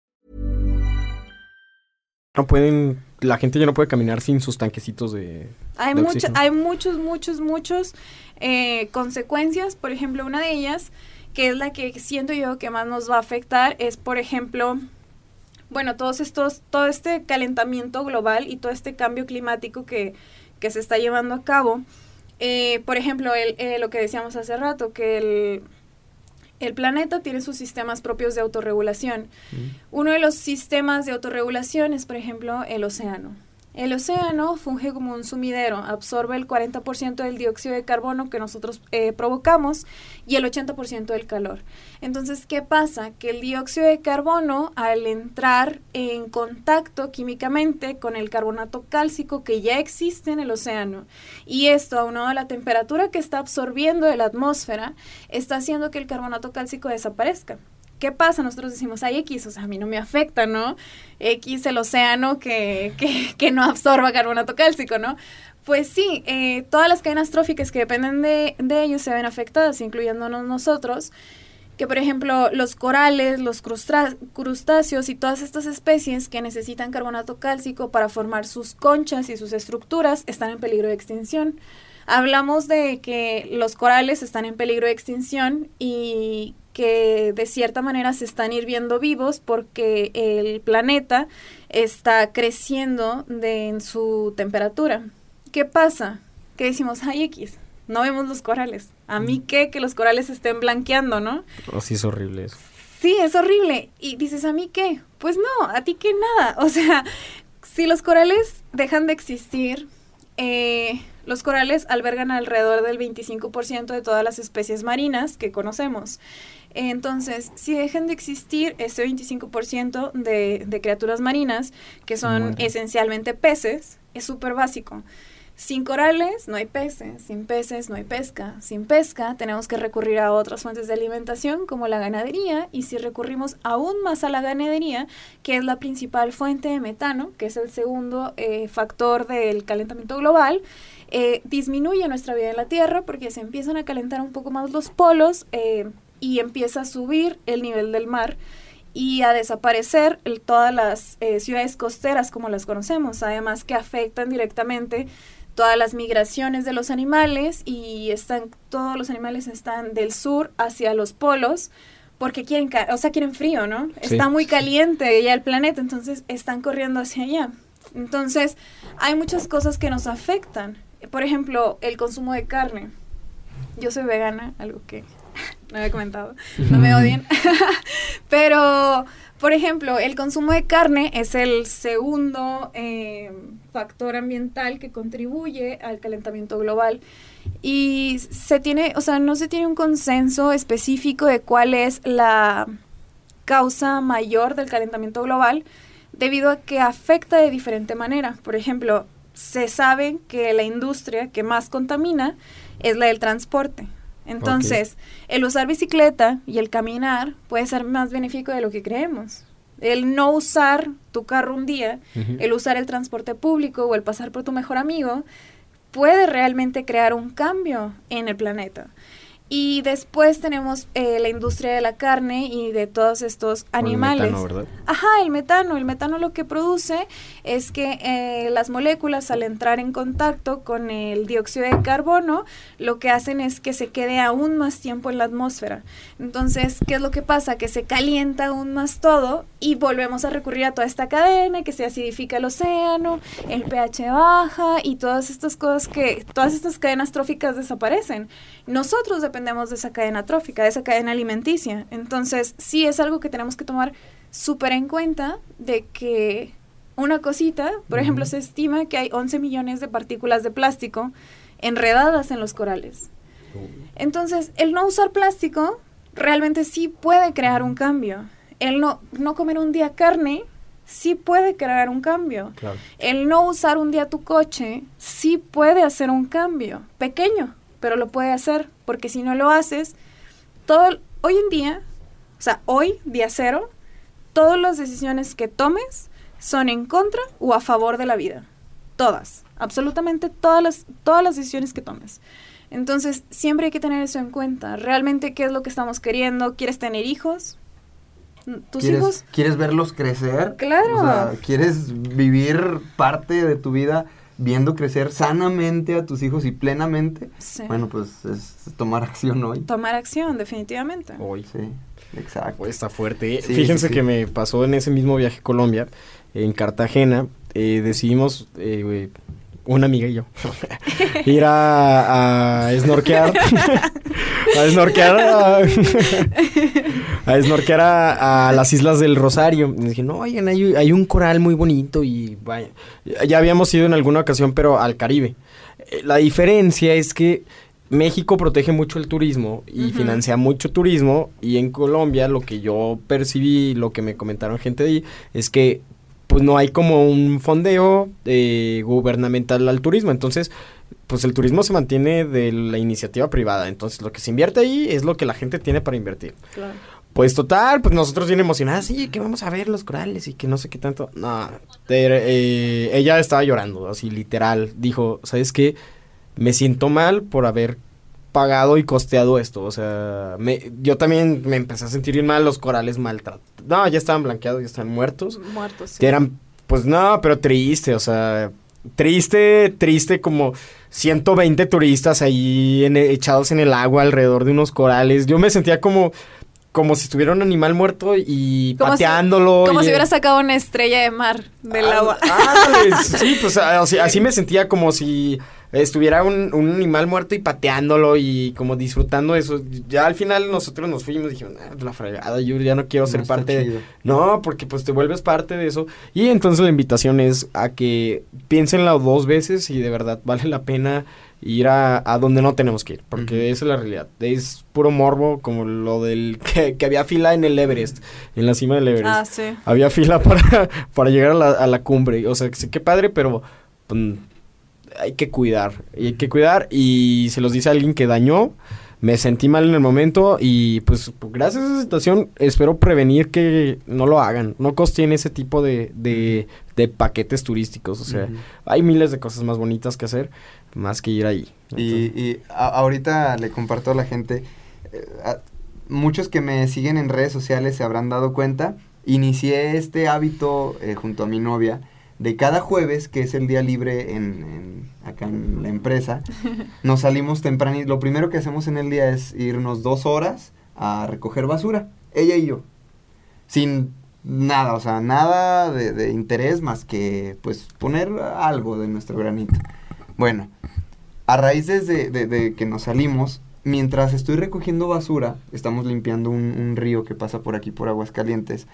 No pueden, la gente ya no puede caminar sin sus tanquecitos de, Hay, de mucho- hay muchos, muchos, muchos eh, consecuencias. Por ejemplo, una de ellas, que es la que siento yo que más nos va a afectar, es, por ejemplo, bueno, todos estos, todo este calentamiento global y todo este cambio climático que, que se está llevando a cabo. Eh, por ejemplo, el, eh, lo que decíamos hace rato, que el, el planeta tiene sus sistemas propios de autorregulación. Uno de los sistemas de autorregulación es, por ejemplo, el océano. El océano funge como un sumidero, absorbe el 40% del dióxido de carbono que nosotros eh, provocamos y el 80% del calor. Entonces, ¿qué pasa? Que el dióxido de carbono, al entrar en contacto químicamente con el carbonato cálcico que ya existe en el océano, y esto aunado a la temperatura que está absorbiendo de la atmósfera, está haciendo que el carbonato cálcico desaparezca. ¿Qué pasa? Nosotros decimos, hay X, o sea, a mí no me afecta, ¿no? X, el océano que, que, que no absorba carbonato cálcico, ¿no? Pues sí, eh, todas las cadenas tróficas que dependen de, de ellos se ven afectadas, incluyéndonos nosotros, que por ejemplo los corales, los crustáceos y todas estas especies que necesitan carbonato cálcico para formar sus conchas y sus estructuras están en peligro de extinción. hablamos de que los corales están en peligro de extinción y que de cierta manera se están hirviendo vivos porque el planeta está creciendo de, en su temperatura. ¿Qué pasa? Que decimos, ay X, no vemos los corales. ¿A mí qué? Que los corales estén blanqueando, ¿no? Así es horrible eso. Sí, es horrible. Y dices, ¿a mí qué? Pues no, a ti qué nada. O sea, si los corales dejan de existir, eh, los corales albergan alrededor del 25% de todas las especies marinas que conocemos. Entonces, si dejan de existir ese 25% de, de criaturas marinas, que son esencialmente peces, es súper básico. Sin corales no hay peces, sin peces no hay pesca, sin pesca tenemos que recurrir a otras fuentes de alimentación como la ganadería y si recurrimos aún más a la ganadería, que es la principal fuente de metano, que es el segundo eh, factor del calentamiento global, eh, disminuye nuestra vida en la Tierra porque se empiezan a calentar un poco más los polos eh, y empieza a subir el nivel del mar y a desaparecer el- todas las eh, ciudades costeras como las conocemos, además que afectan directamente todas las migraciones de los animales y están todos los animales están del sur hacia los polos porque quieren, ca- o sea, quieren frío, ¿no? Sí. Está muy caliente ya el planeta, entonces están corriendo hacia allá. Entonces, hay muchas cosas que nos afectan. Por ejemplo, el consumo de carne. Yo soy vegana, algo que no había comentado. No me odien. Pero, por ejemplo, el consumo de carne es el segundo eh, factor ambiental que contribuye al calentamiento global. Y se tiene, o sea, no se tiene un consenso específico de cuál es la causa mayor del calentamiento global debido a que afecta de diferente manera. Por ejemplo, se sabe que la industria que más contamina es la del transporte. Entonces, el usar bicicleta y el caminar puede ser más benéfico de lo que creemos. El no usar tu carro un día, el usar el transporte público o el pasar por tu mejor amigo, puede realmente crear un cambio en el planeta. Y después tenemos eh, la industria de la carne y de todos estos Con el animales. metano, ¿verdad? Ajá, el metano. El metano lo que produce es que eh, las moléculas al entrar en contacto con el dióxido de carbono, lo que hacen es que se quede aún más tiempo en la atmósfera. Entonces, ¿qué es lo que pasa? Que se calienta aún más todo y volvemos a recurrir a toda esta cadena, que se acidifica el océano, el pH baja y todas estas cosas que, todas estas cadenas tróficas desaparecen. Nosotros dependemos de esa cadena trófica, de esa cadena alimenticia. Entonces, sí es algo que tenemos que tomar súper en cuenta de que una cosita, por ejemplo, se estima que hay 11 millones de partículas de plástico enredadas en los corales. Entonces, el no usar plástico realmente sí puede crear un cambio. El no, no comer un día carne sí puede crear un cambio. Claro. El no usar un día tu coche sí puede hacer un cambio, pequeño, pero lo puede hacer, porque si no lo haces, todo, hoy en día, o sea, hoy, día cero, todas las decisiones que tomes son en contra o a favor de la vida. Todas, absolutamente todas las, todas las decisiones que tomes. Entonces, siempre hay que tener eso en cuenta. Realmente, ¿qué es lo que estamos queriendo? ¿Quieres tener hijos? ¿Tus ¿Quieres, hijos? ¿Quieres verlos crecer? Claro. O sea, ¿quieres vivir parte de tu vida viendo crecer sanamente a tus hijos y plenamente? Sí. Bueno, pues es tomar acción hoy. Tomar acción, definitivamente. Hoy. Sí, exacto. Pues está fuerte. Sí, Fíjense sí, sí. que me pasó en ese mismo viaje a Colombia, en Cartagena, eh, decidimos, eh, güey, una amiga y yo, ir a, a snorkear, a snorkear, a, a snorkear a, a las Islas del Rosario. Y dije, no, oigan, hay, hay un coral muy bonito y vaya, ya habíamos ido en alguna ocasión, pero al Caribe. Eh, La diferencia es que México protege mucho el turismo y financia mucho turismo. Y en Colombia lo que yo percibí, lo que me comentaron gente de ahí, es que pues no hay como un fondeo eh, gubernamental al turismo, entonces pues el turismo se mantiene de la iniciativa privada, entonces lo que se invierte ahí es lo que la gente tiene para invertir. Claro. Pues total, pues nosotros bien emocionadas, sí, que vamos a ver los corales y que no sé qué tanto. No, te- eh, ella estaba llorando, así literal. Dijo, ¿sabes qué? Me siento mal por haber pagado y costeado esto. O sea, me, yo también me empecé a sentir bien mal, los corales maltratados. No, ya estaban blanqueados, ya están muertos. Muertos. sí. Que eran, pues no, pero triste, o sea, triste, triste como 120 turistas ahí en- echados en el agua alrededor de unos corales. Yo me sentía como como si estuviera un animal muerto y Como si- pateándolo. Como y- si hubiera sacado una estrella de mar del Ah, agua. ándale, sí, pues así me sentía como si estuviera un, un animal muerto y pateándolo y como disfrutando eso. Ya al final nosotros nos fuimos y dijimos, "Ah, la fregada, yo ya no quiero No ser parte de... No, porque pues te vuelves parte de eso. Y entonces la invitación es a que piénsenla dos veces y de verdad vale la pena ir a, a donde no tenemos que ir, porque esa es la realidad. Es puro morbo, como lo del que, que había fila en el Everest, en la cima del Everest. Ah, sí. Había fila para, para llegar a la, a la cumbre. O sea, sí, qué padre, pero pues, hay que cuidar. Y hay que cuidar. Y se los dice alguien que dañó. Me sentí mal en el momento. Y pues gracias a esa situación espero prevenir que no lo hagan. No costeen ese tipo de, de, de paquetes turísticos. O sea, hay miles de cosas más bonitas que hacer. Más que ir ahí. Y, y a- ahorita le comparto a la gente, eh, a- muchos que me siguen en redes sociales se habrán dado cuenta, inicié este hábito eh, junto a mi novia de cada jueves, que es el día libre en, en- acá en la empresa, nos salimos temprano y lo primero que hacemos en el día es irnos dos horas a recoger basura, ella y yo, sin nada, o sea, nada de, de interés más que pues poner algo de nuestro granito. Bueno, a raíz de que nos salimos, mientras estoy recogiendo basura, estamos limpiando un, un río que pasa por aquí, por Aguascalientes,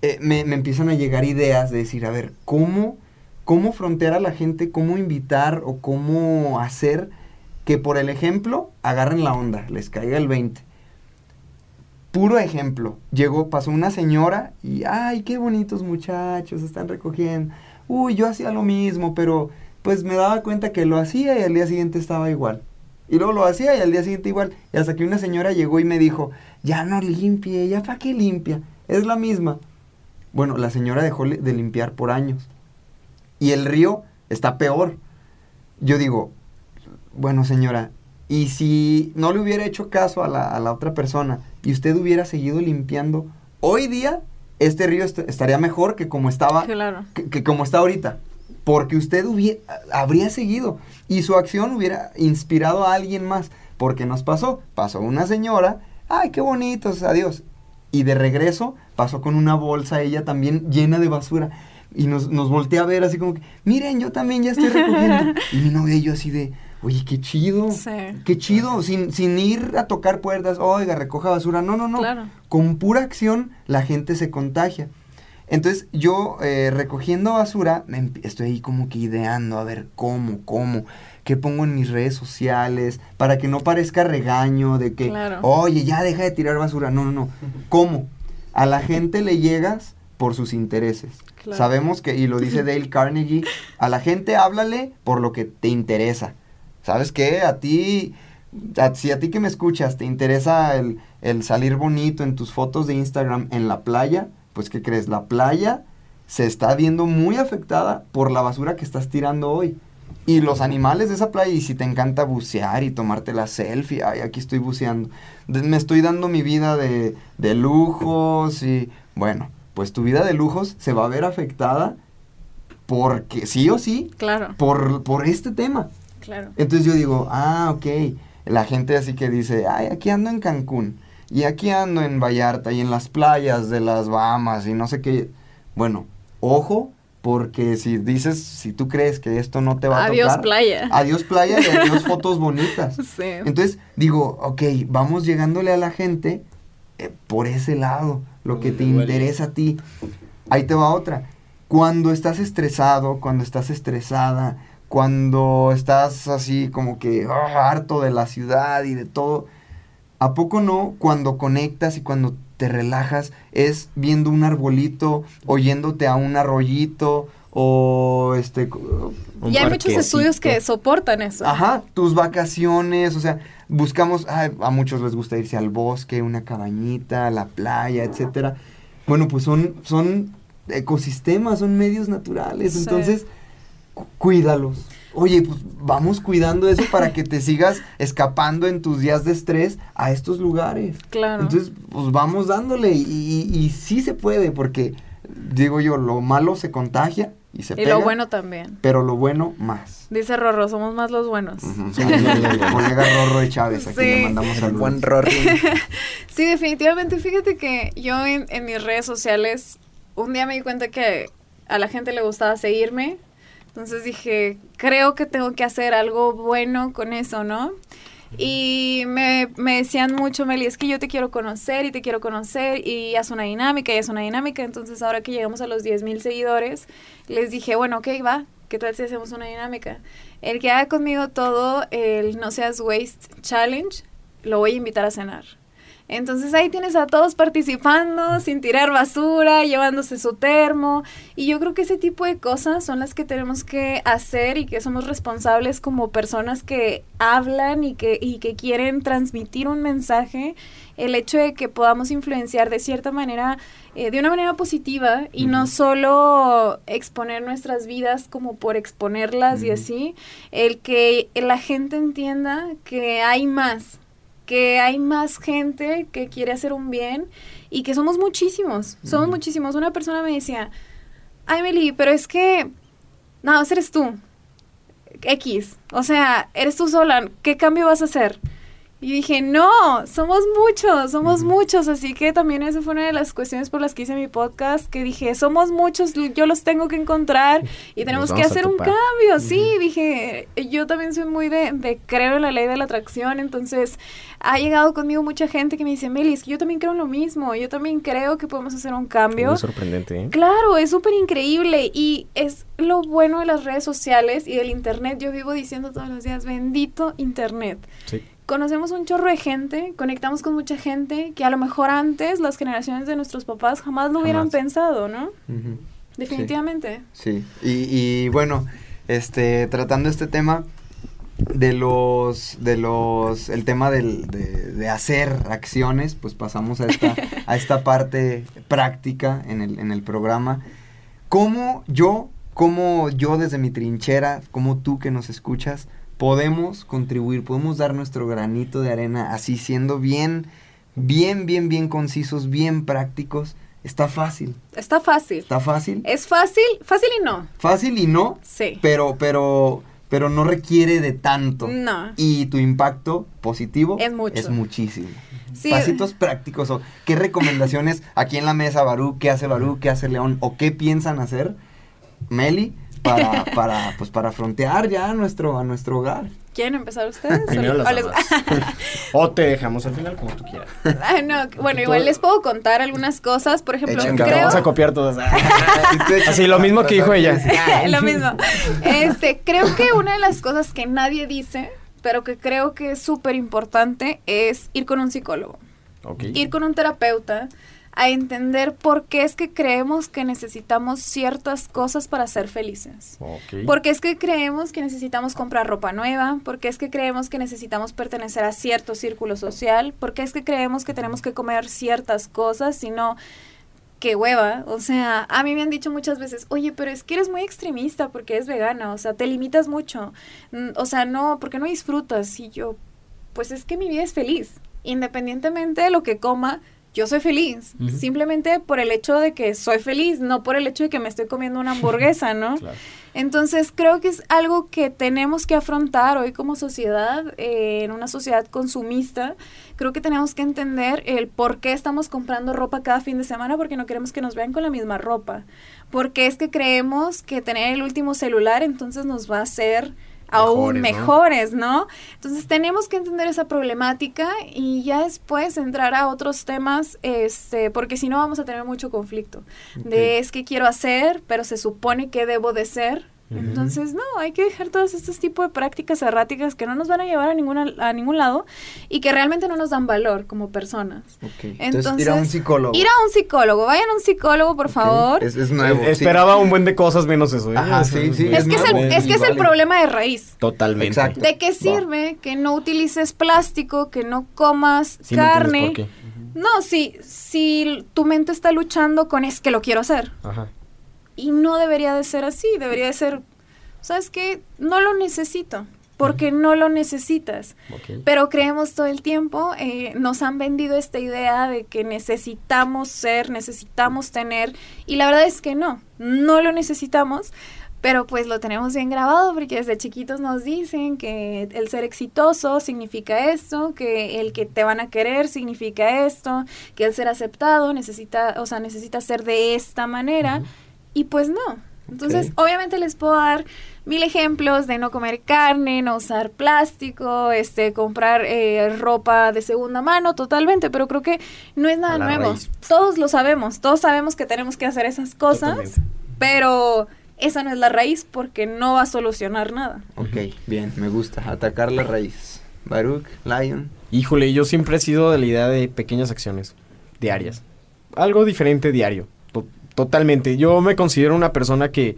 eh, me, empiezan a llegar ideas de decir, a ver, ¿cómo, ¿cómo frontear a la gente? ¿Cómo invitar o cómo hacer que por el ejemplo agarren la onda, les caiga el 20? Puro ejemplo, llegó, pasó una señora y, ay, qué bonitos muchachos, están recogiendo. Uy, yo hacía lo mismo, pero pues me daba cuenta que lo hacía y al día siguiente estaba igual. Y luego lo hacía y al día siguiente igual. Y hasta que una señora llegó y me dijo, ya no limpie, ya para qué limpia, es la misma. Bueno, la señora dejó de limpiar por años. Y el río está peor. Yo digo, bueno señora, y si no le hubiera hecho caso a la, a la otra persona y usted hubiera seguido limpiando, hoy día este río est- estaría mejor que como estaba Claro. que, que como está ahorita. Porque usted hubiera, habría seguido y su acción hubiera inspirado a alguien más. Porque nos pasó, pasó una señora, ay, qué bonitos, adiós. Y de regreso pasó con una bolsa ella también llena de basura. Y nos, nos voltea a ver así como que, miren, yo también ya estoy recogiendo. y mi novia y yo así de, oye, qué chido. Sí. Qué chido, sin, sin ir a tocar puertas, oiga, recoja basura. No, no, no. Claro. Con pura acción la gente se contagia. Entonces yo eh, recogiendo basura, me empi- estoy ahí como que ideando a ver cómo, cómo, qué pongo en mis redes sociales, para que no parezca regaño de que, Claro. oye, ya deja de tirar basura. No, no, no. ¿Cómo? A la gente le llegas por sus intereses. Claro. Sabemos que, y lo dice Dale Carnegie, a la gente háblale por lo que te interesa. ¿Sabes qué? A ti, a- si a ti que me escuchas te interesa el, el salir bonito en tus fotos de Instagram en la playa, pues ¿qué crees? La playa se está viendo muy afectada por la basura que estás tirando hoy. Y los animales de esa playa, y si te encanta bucear y tomarte la selfie, ay, aquí estoy buceando. Me estoy dando mi vida de, de lujos y, bueno, pues tu vida de lujos se va a ver afectada porque sí o sí, Claro. por, por este tema. Claro. Entonces yo digo, ah, ok. La gente así que dice, ay, aquí ando en Cancún. Y aquí ando en Vallarta y en las playas de las Bahamas y no sé qué. Bueno, ojo, porque si dices, si tú crees que esto no te va a Adiós, tocar. playa. Adiós playa y adiós fotos bonitas. Sí. Entonces digo, ok, vamos llegándole a la gente eh, por ese lado, lo que te interesa a ti. Ahí te va otra. Cuando estás estresado, cuando estás estresada, cuando estás así como que ah, harto de la ciudad y de todo, ¿a poco no cuando conectas y cuando te relajas es viendo un arbolito, oyéndote a un arroyito o este Un Y hay muchos estudios que soportan eso. Ajá, tus vacaciones, o sea, buscamos, ay, a muchos les gusta irse al bosque, una cabañita, a la playa, etcétera. Bueno, pues son, son ecosistemas, son medios naturales, Sí. entonces cu- cuídalos. Oye, pues vamos cuidando eso para que te sigas escapando en tus días de estrés a estos lugares. Claro. Entonces, pues vamos dándole y, y- y sí se puede, porque digo yo, lo malo se contagia y se Y pega. lo bueno también. Pero lo bueno más. Dice Rorro, somos más los buenos. Sí, colega Rorro de Chávez, aquí Sí. le mandamos El saludos. buen Rory. Sí, definitivamente. Fíjate que yo en, en mis redes sociales, un día me di cuenta que a la gente le gustaba seguirme. Entonces dije, creo que tengo que hacer algo bueno con eso, ¿no? Y me, me decían mucho, Meli, es que yo te quiero conocer y te quiero conocer y haz una dinámica y haz una dinámica. Entonces ahora que llegamos a los 10 mil seguidores, les dije, bueno, ok, va, ¿qué tal si hacemos una dinámica? El que haga conmigo todo el No Seas Waste Challenge, lo voy a invitar a cenar. Entonces ahí tienes a todos participando, sin tirar basura, llevándose su termo. Y yo creo que ese tipo de cosas son las que tenemos que hacer y que somos responsables como personas que hablan y que, y que quieren transmitir un mensaje. El hecho de que podamos influenciar de cierta manera, eh, de una manera positiva y no solo exponer nuestras vidas como por exponerlas y así. El que la gente entienda que hay más que hay más gente que quiere hacer un bien y que somos muchísimos, somos muchísimos. Una persona me decía, ay Meli, pero es que, no, eres tú, X, o sea, eres tú sola, ¿qué cambio vas a hacer? Y dije, no, somos muchos, somos muchos, así que también esa fue una de las cuestiones por las que hice mi podcast, que dije, somos muchos, yo los tengo que encontrar y tenemos que hacer un cambio, sí, dije, yo también soy muy de, de creo en la ley de la atracción, entonces ha llegado conmigo mucha gente que me dice, Meli, es que yo también creo en lo mismo, yo también creo que podemos hacer un cambio. Muy sorprendente, ¿eh? Claro, es súper increíble y es lo bueno de las redes sociales y del internet. Yo vivo diciendo todos los días, bendito internet. Sí. Conocemos un chorro de gente, conectamos con mucha gente que a lo mejor antes las generaciones de nuestros papás jamás lo hubieran Jamás. pensado, ¿no? Definitivamente. Sí, y, y bueno, este, tratando este tema de los, de los, el tema del, de, de hacer acciones, pues pasamos a esta, a esta parte práctica en el, en el programa. ¿Cómo yo, cómo yo desde mi trinchera, como tú que nos escuchas, podemos contribuir, podemos dar nuestro granito de arena así siendo bien, bien, bien, bien concisos, bien prácticos? Está fácil, Está fácil. está fácil. Es fácil, fácil y no. Fácil y no, Sí. pero, pero, pero no requiere de tanto. No. Y tu impacto positivo Es mucho. es muchísimo. Sí. Pasitos prácticos o qué recomendaciones aquí en la mesa Barú, qué hace Barú, qué hace León o qué piensan hacer Meli para, para, pues para frontear ya a nuestro, a nuestro hogar. ¿Quieren empezar ustedes? Primero O- las o les- damas. o te dejamos al final como tú quieras. Ay, no, bueno, igual les puedo contar algunas cosas. Por ejemplo, Echen Venga, creo... Vamos a copiar todas. Así, lo mismo que dijo ella. Lo mismo. Este, creo que una de las cosas que nadie dice, pero que creo que es súper importante, es ir con un psicólogo, ir con un terapeuta a entender por qué es que creemos que necesitamos ciertas cosas para ser felices. Porque es que creemos que necesitamos comprar ropa nueva, porque es que creemos que necesitamos pertenecer a cierto círculo social, porque es que creemos que tenemos que comer ciertas cosas, sino qué hueva. O sea, a mí me han dicho muchas veces, oye, pero es que eres muy extremista porque eres vegana, o sea, te limitas mucho. Mm, O sea, no, porque no disfrutas. Y yo, pues es que mi vida es feliz. Independientemente de lo que coma, yo soy feliz. Simplemente por el hecho de que soy feliz, no por el hecho de que me estoy comiendo una hamburguesa, ¿no? Claro. Entonces creo que es algo que tenemos que afrontar hoy como sociedad, eh, en una sociedad consumista. Creo que tenemos que entender el por qué estamos comprando ropa cada fin de semana porque no queremos que nos vean con la misma ropa. Porque es que creemos que tener el último celular entonces nos va a hacer aún Mejores, ¿no? Entonces tenemos que entender esa problemática y ya después entrar a otros temas, este, porque si no vamos a tener mucho conflicto. De es que quiero hacer, pero se supone que debo de ser. Entonces, no, hay que dejar todos estos tipos de prácticas erráticas que no nos van a llevar a, ninguna, a ningún lado y que realmente no nos dan valor como personas. Ok, Entonces, Entonces, ir a un psicólogo. Ir a un psicólogo, vayan a un psicólogo, por favor. Es, es nuevo. Sí. Esperaba un buen de cosas menos eso. ¿eh? Ajá, sí, sí, es, que es, el, nuevo, es que es el vale. problema de raíz. Totalmente. Exacto. ¿De qué Va. sirve que no utilices plástico, que no comas Sí, carne? No, si, si tu mente está luchando con es que lo quiero hacer. Ajá. Y no debería de ser así, debería de ser, ¿sabes qué? No lo necesito. porque no lo necesitas. Ok. Pero creemos todo el tiempo, eh, nos han vendido esta idea de que necesitamos ser, necesitamos tener, y la verdad es que no, no lo necesitamos, pero pues lo tenemos bien grabado porque desde chiquitos nos dicen que el ser exitoso significa esto, que el que te van a querer significa esto, que el ser aceptado necesita, o sea, necesita ser de esta manera, y pues no. Entonces, obviamente les puedo dar mil ejemplos de no comer carne, no usar plástico, este, comprar eh, ropa de segunda mano, totalmente, pero creo que no es nada nuevo. raíz. Todos lo sabemos, todos sabemos que tenemos que hacer esas cosas, Totalmente. pero esa no es la raíz porque no va a solucionar nada. Ok, bien, me gusta. Atacar la raíz. Baruch, Lion. Híjole, yo siempre he sido de la idea de pequeñas acciones diarias. Algo diferente diario. To- totalmente. Yo me considero una persona que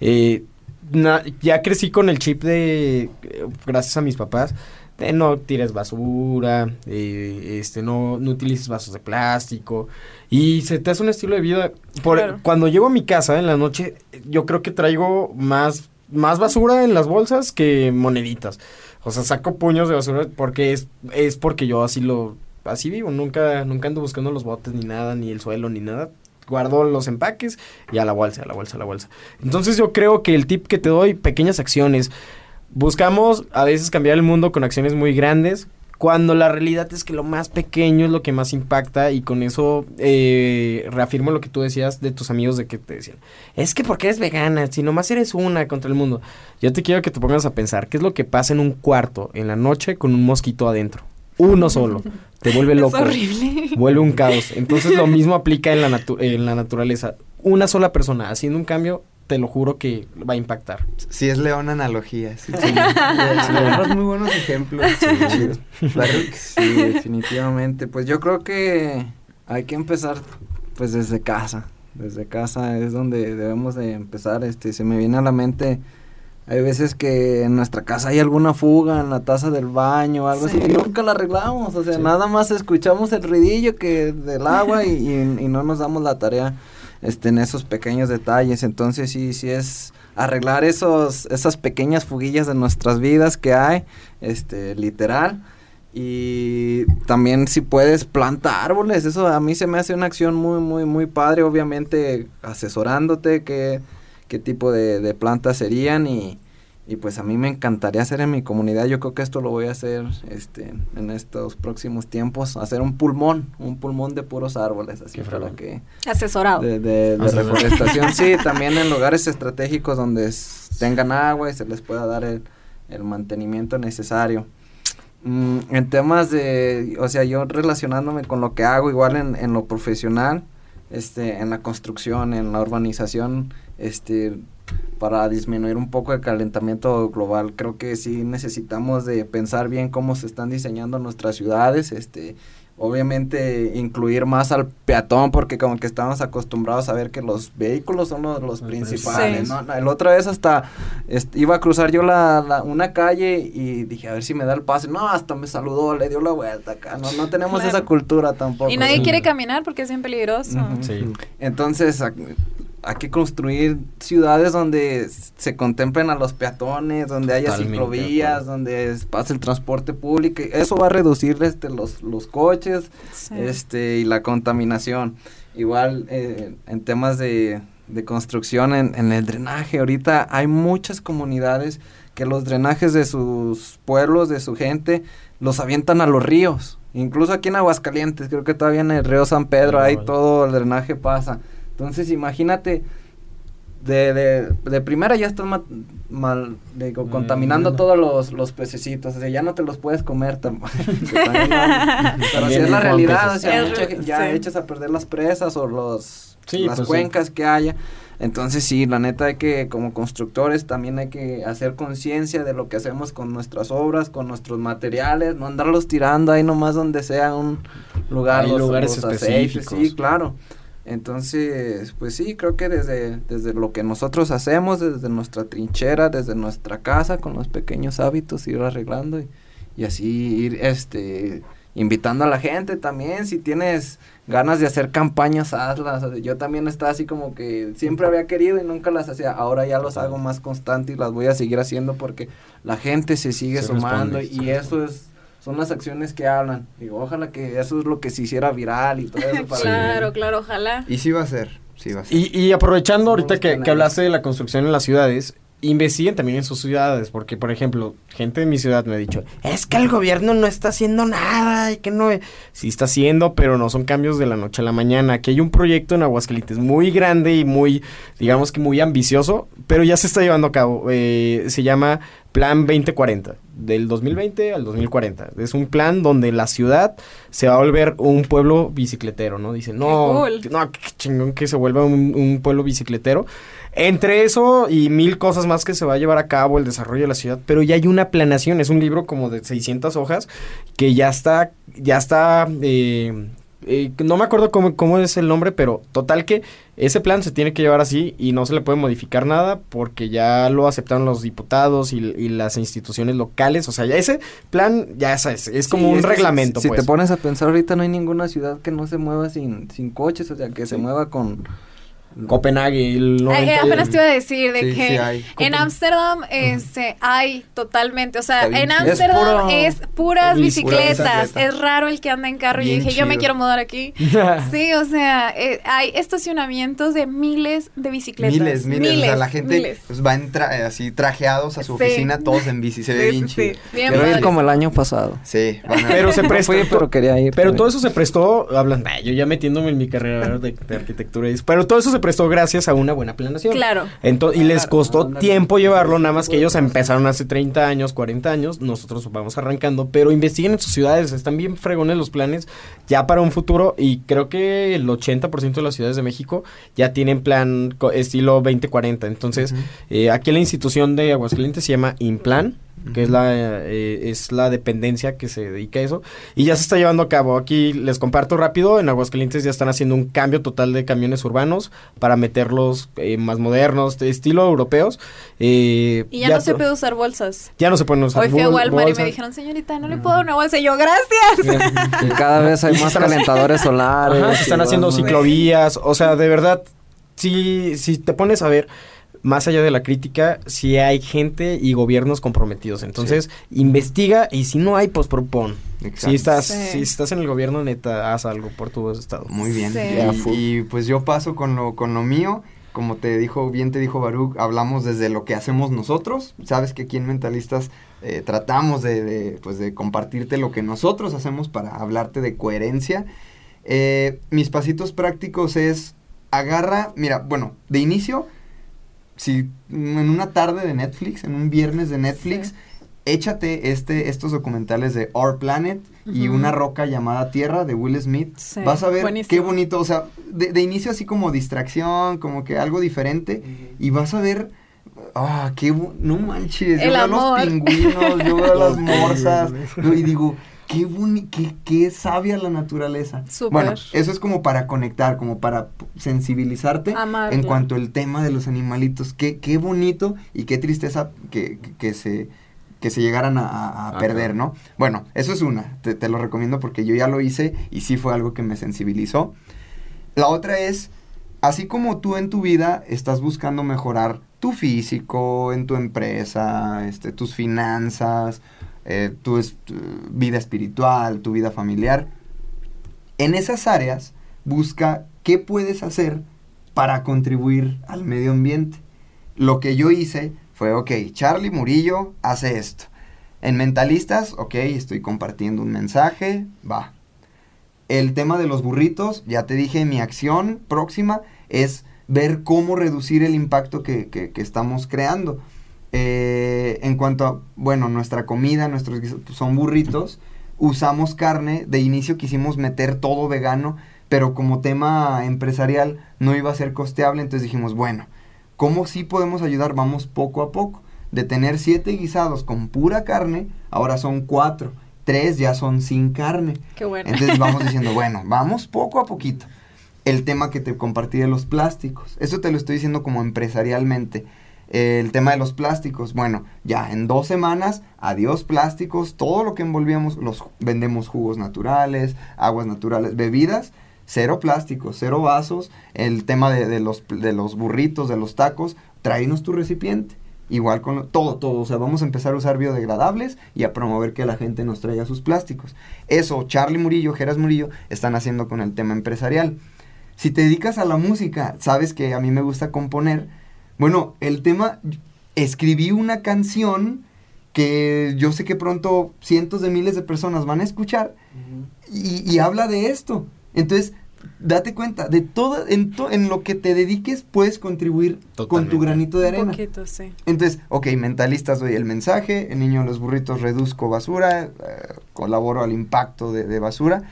eh, na- ya crecí con el chip de, eh, gracias a mis papás, de no tires basura, eh, este, no, no utilices vasos de plástico. Y se te hace un estilo de vida. Por, Claro. Cuando llego a mi casa en la noche, yo creo que traigo más, más basura en las bolsas que moneditas. O sea, saco puños de basura porque es, es porque yo así lo, así vivo. Nunca, nunca ando buscando los botes ni nada, ni el suelo, ni nada. Guardo los empaques y a la bolsa, a la bolsa, a la bolsa. Entonces yo creo que el tip que te doy, pequeñas acciones. Buscamos a veces cambiar el mundo con acciones muy grandes, cuando la realidad es que lo más pequeño es lo que más impacta y con eso eh, reafirmo lo que tú decías de tus amigos de que te decían, es que porque eres vegana, si nomás eres una contra el mundo. Yo te quiero que te pongas a pensar, ¿qué es lo que pasa en un cuarto en la noche con un mosquito adentro? Uno solo, te vuelve loco. Es horrible. Vuelve un caos. Entonces lo mismo aplica en la, natu- en la naturaleza. Una sola persona haciendo un cambio, te lo juro que va a impactar. Sí, es león analogía. Sí, sí. Agarras muy buenos ejemplos. Baruch. Sí, definitivamente. Pues yo creo que hay que empezar pues desde casa. Desde casa es donde debemos de empezar. Este, se me viene a la mente, hay veces que en nuestra casa hay alguna fuga en la taza del baño o algo así. Sí. Y nunca la arreglamos. O sea, nada más escuchamos el ruidillo que del agua y, y- y no nos damos la tarea este, en esos pequeños detalles. Entonces sí, sí es arreglar esos, esas pequeñas fuguillas de nuestras vidas que hay, este, literal. Y también si puedes planta árboles, eso a mí se me hace una acción muy, muy, muy padre, obviamente asesorándote qué, qué tipo de, de plantas serían y, y pues a mí me encantaría hacer en mi comunidad, yo creo que esto lo voy a hacer este, en estos próximos tiempos, hacer un pulmón, un pulmón de puros árboles, así Qué para que Asesorado. de, de- de sí. reforestación, sí, también en lugares estratégicos donde tengan agua y se les pueda dar el, el mantenimiento necesario. Mm, en temas de, o sea, yo relacionándome con lo que hago, igual en, en lo profesional, este, en la construcción, en la urbanización, este, para disminuir un poco el calentamiento global, creo que sí necesitamos de pensar bien cómo se están diseñando nuestras ciudades, este, obviamente incluir más al peatón porque como que estamos acostumbrados a ver que los vehículos son los, los principales, Sí. ¿no? La- La otra vez hasta iba a cruzar yo la, la- una calle y dije a ver si me da el pase, no, hasta me saludó, le dio la vuelta acá, no, no tenemos Claro. esa cultura tampoco. Y nadie Sí. quiere caminar porque es bien peligroso. Sí. Entonces, hay que construir ciudades donde se contemplen a los peatones, donde haya Totalmente ciclovías, donde pase el transporte público. Eso va a reducir este, los, los coches Sí. este, y la contaminación. Igual eh, en temas de, de construcción, en, en el drenaje, ahorita hay muchas comunidades que los drenajes de sus pueblos, de su gente, los avientan a los ríos. Incluso aquí en Aguascalientes, creo que todavía en el río San Pedro, ahí Igual. todo el drenaje pasa. Entonces imagínate, de, de, de primera ya estás ma- mal, digo, Mm, contaminando todos los, los pececitos, o sea, ya no te los puedes comer. tam- que también no- Pero si es la realidad, o sea, mucha ya sí. echas a perder las presas o los Sí, las pues sí. cuencas que haya. Entonces sí, la neta hay que, como constructores, también hay que hacer conciencia de lo que hacemos con nuestras obras, con nuestros materiales, no andarlos tirando ahí nomás donde sea un lugar. Hay lugares aceites, específicos. sí, claro. Entonces, pues sí, creo que desde, desde lo que nosotros hacemos, desde nuestra trinchera, desde nuestra casa, con los pequeños hábitos, ir arreglando y, y así ir este invitando a la gente también, si tienes ganas de hacer campañas, hazlas. Yo también estaba así como que siempre había querido y nunca las hacía. Ahora ya los hago más constante y las voy a seguir haciendo porque la gente se sigue Se sumando responde. y eso es son las acciones que hablan. Digo, ojalá que eso es lo que se hiciera viral y todo eso para Claro, claro, ojalá. Y sí va a ser, sí va a ser. Y, y aprovechando ahorita que, que hablaste de la construcción en las ciudades, investiguen también en sus ciudades, porque por ejemplo, gente de mi ciudad me ha dicho, es que el gobierno no está haciendo nada y que no... Sí está haciendo, pero no son cambios de la noche a la mañana. Aquí hay un proyecto en Aguascalientes muy grande y muy, digamos que muy ambicioso, pero ya se está llevando a cabo. Eh, se llama Plan 2040, del 2020 al 2040. Es un plan donde la ciudad se va a volver un pueblo bicicletero, ¿no? Dice, no, cool. no, qué chingón que se vuelva un, un pueblo bicicletero. Entre eso y mil cosas más que se va a llevar a cabo el desarrollo de la ciudad, pero ya hay una planeación, es un libro como de 600 hojas que ya está, ya está, eh, eh, no me acuerdo cómo, cómo es el nombre, pero total que ese plan se tiene que llevar así y no se le puede modificar nada porque ya lo aceptaron los diputados y, y las instituciones locales, o sea, ya ese plan ya es, es, es como Sí, un es que si- reglamento. Si, pues. te pones a pensar ahorita no hay ninguna ciudad que no se mueva sin, sin coches, o sea, que se mueva con... Copenhague, el 90 apenas te iba a decir de Sí, que sí hay. en Ámsterdam este, hay totalmente, o sea, en. Es Ámsterdam es, puras bici- bicicletas, pura bicicleta. es raro el que anda en carro. y Bien dije, yo me quiero mudar aquí. sí, o sea, eh, hay estacionamientos de miles de bicicletas. Miles, miles, o sea, la gente miles. pues, va en tra- eh, así trajeados a su Sí. oficina, todos en bici, se ve Sí, bien sí, chido. bien Quiero ir como el año pasado. Sí, van a- Pero se No fui, pero quería ir. Pero todo eso se prestó, hablan, "Ay, yo ya metiéndome en mi carrera de, de arquitectura, y- pero todo eso se prestó gracias a una buena planeación. Claro. Ento- y les costó tiempo llevarlo, nada más que ellos empezaron hace 30 años, 40 años, nosotros vamos arrancando, pero investiguen en sus ciudades, están bien fregones los planes ya para un futuro y creo que el 80% de las ciudades de México ya tienen plan estilo 2040, entonces eh, aquí la institución de Aguascalientes se llama Implan, que es la eh, es la dependencia que se dedica a eso y ya se está llevando a cabo. Aquí les comparto rápido, en Aguascalientes ya están haciendo un cambio total de camiones urbanos para meterlos eh, más modernos, de estilo europeos. eh, Y ya, no se puede usar bolsas. ya no se pueden usar Hoy fui a Walmart y bolsas. me dijeron, señorita, no le puedo dar una bolsa. Y yo, gracias. Y cada vez hay más calentadores solares. Ajá, se están haciendo ciclovías, o sea, de verdad, si, si te pones a ver, más allá de la crítica, si hay gente y gobiernos comprometidos. Entonces, investiga y si no hay, pues propon. Exacto. Si estás, Sí. si estás en el gobierno, neta, haz algo por tu estado. Muy bien. Sí. Y- pues yo paso con lo, con lo mío. Como te dijo, bien te dijo Baruch, hablamos desde lo que hacemos nosotros. Sabes que aquí en Mentalistas eh, tratamos de, de, pues de compartirte lo que nosotros hacemos para hablarte de coherencia. Eh, mis pasitos prácticos es agarra, mira, bueno, de inicio, si en una tarde de Netflix, en un viernes de Netflix, Sí. échate este, estos documentales de Our Planet y una roca llamada Tierra de Will Smith. Sí, Vas a ver buenísimo. qué bonito, o sea, de, de inicio así como distracción, como que algo diferente, y vas a ver, ah, qué, no manches, yo veo amor. a los pingüinos, yo veo a las morsas, y digo, qué, boni qué, qué sabia la naturaleza. Súper. Bueno, eso es como para conectar, como para sensibilizarte Amarla. en cuanto al tema de los animalitos. Qué, qué bonito y qué tristeza que, que- que se, que se llegaran a, Ah, perder. ¿no? Bueno, eso es una. Te, te lo recomiendo porque yo ya lo hice y sí fue algo que me sensibilizó. La otra es, así como tú en tu vida estás buscando mejorar tu físico, en tu empresa, este, tus finanzas, eh, tu, vida espiritual, tu vida familiar, en esas áreas busca qué puedes hacer para contribuir al medio ambiente. Lo que yo hice fue, ok, Charlie Murillo hace esto. En Mentalistas, ok, estoy compartiendo un mensaje, va. El tema de los burritos, ya te dije, mi acción próxima es ver cómo reducir el impacto que- que estamos creando. Eh, en cuanto a, bueno, nuestra comida, nuestros guisos, son burritos, usamos carne, de inicio quisimos meter todo vegano, pero como tema empresarial no iba a ser costeable, entonces dijimos, bueno, ¿cómo sí podemos ayudar? Vamos poco a poco. De tener siete guisados con pura carne, ahora son cuatro. Tres ya son sin carne. Qué bueno. Entonces vamos diciendo, bueno, vamos poco a poquito. El tema que te compartí de los plásticos. Eso te lo estoy diciendo como empresarialmente. El tema de los plásticos. Bueno, ya en dos semanas, adiós plásticos, todo lo que envolvíamos, los vendemos jugos naturales, aguas naturales, bebidas, cero plásticos, cero vasos, el tema de, los, de los burritos, de los tacos, tráenos tu recipiente. Igual con todo, todo. O sea, vamos a empezar a usar biodegradables y a promover que la gente nos traiga sus plásticos. Eso, Charlie Murillo, Geras Murillo, están haciendo con el tema empresarial. Si te dedicas a la música, sabes que a mí me gusta componer bueno, el tema, escribí una canción que yo sé que pronto cientos de miles de personas van a escuchar y, habla de esto. Entonces, date cuenta, de todo, en, en lo que te dediques puedes contribuir con tu granito de arena. Un poquito, sí. Entonces, ok, mentalistas doy el mensaje, el niño de los burritos reduzco basura, eh, colaboro al impacto de, de basura.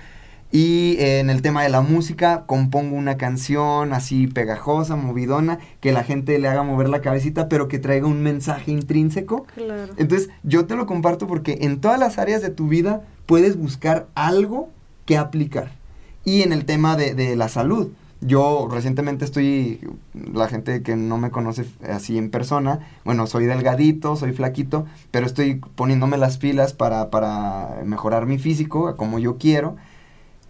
Y en el tema de la música, compongo una canción así pegajosa, movidona, que la gente le haga mover la cabecita, pero que traiga un mensaje intrínseco. Claro. Entonces, yo te lo comparto porque en todas las áreas de tu vida puedes buscar algo que aplicar. Y en el tema de, de la salud, yo recientemente estoy, la gente que no me conoce así en persona, bueno, soy delgadito, soy flaquito, pero estoy poniéndome las pilas para, para mejorar mi físico, como yo quiero.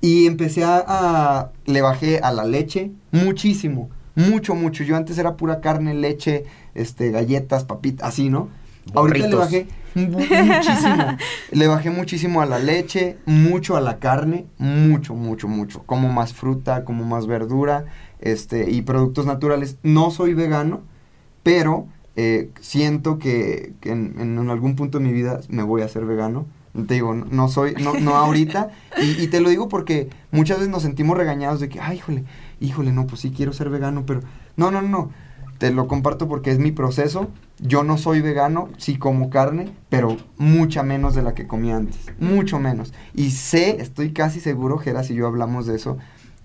Y empecé a, Le bajé a la leche muchísimo. Mucho, mucho. Yo antes era pura carne, leche, este, galletas, papitas, así, ¿no? Ahorita le bajé muchísimo. le bajé muchísimo a la leche, mucho a la carne, mucho, mucho, mucho. Como más fruta, como más verdura, este, y productos naturales. No soy vegano, pero eh, siento que, en, en, algún punto de mi vida me voy a hacer vegano te digo, no soy, no, no ahorita. Y, te lo digo porque muchas veces nos sentimos regañados de que, ay, híjole, híjole, no, pues sí quiero ser vegano, pero no, no, no. Te lo comparto porque es mi proceso. Yo no soy vegano, sí como carne, pero mucha menos de la que comía antes. Mucho menos. Y sé, estoy casi seguro, Geras y yo hablamos de eso,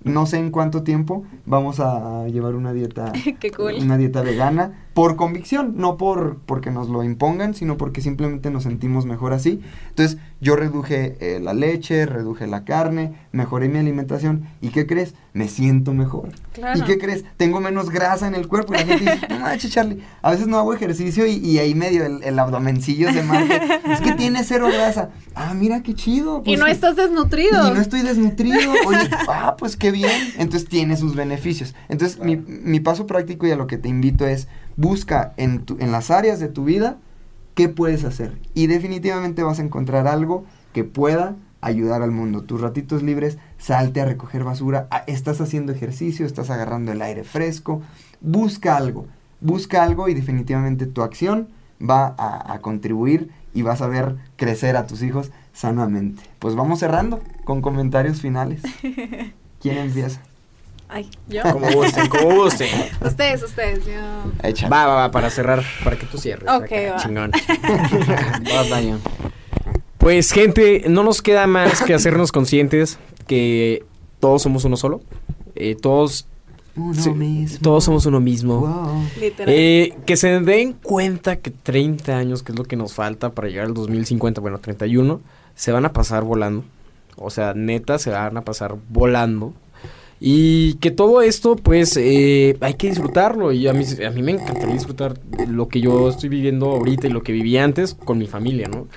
no sé en cuánto tiempo vamos a llevar una dieta una dieta vegana por convicción, no por porque nos lo impongan, sino porque simplemente nos sentimos mejor así. Entonces, yo reduje eh, la leche, reduje la carne, mejoré mi alimentación y ¿qué crees? Me siento mejor. ¿Y qué crees? Tengo menos grasa en el cuerpo y la gente dice, "No manches, Charlie, a veces no hago ejercicio y, ahí medio el, abdomencillo se marca. es que tiene cero grasa. Ah, mira qué chido. y pues no estás desnutrido. Y no estoy desnutrido. Oye, ah, pues qué bien. Entonces tiene sus beneficios. Entonces, mi, mi paso práctico y a lo que te invito es busca en, en las áreas de tu vida qué puedes hacer. Y definitivamente vas a encontrar algo que pueda ayudar al mundo. Tus ratitos libres, salte a recoger basura, ah, estás haciendo ejercicio, estás agarrando el aire fresco, busca algo, busca algo y definitivamente tu acción va a, a contribuir y vas a ver crecer a tus hijos sanamente. Pues vamos cerrando con comentarios finales. ¿Quién empieza? Ay, yo. Como gusten, como gusten. ustedes, ustedes. Yo... Va, va, va, para cerrar, para que tú cierres. Ok, va. Chingón. pues, gente, no nos queda más que hacernos conscientes que todos somos uno solo. Eh, todos uno mismo. Todos somos uno mismo. Eh, que se den cuenta que 30 años, que es lo que nos falta para llegar al 2050, bueno, 31, se van a pasar volando. O sea, neta, se van a pasar volando. Y que todo esto, pues, eh, hay que disfrutarlo. Y a mí, a mí me encantaría disfrutar lo que yo estoy viviendo ahorita y lo que viví antes con mi familia, ¿no?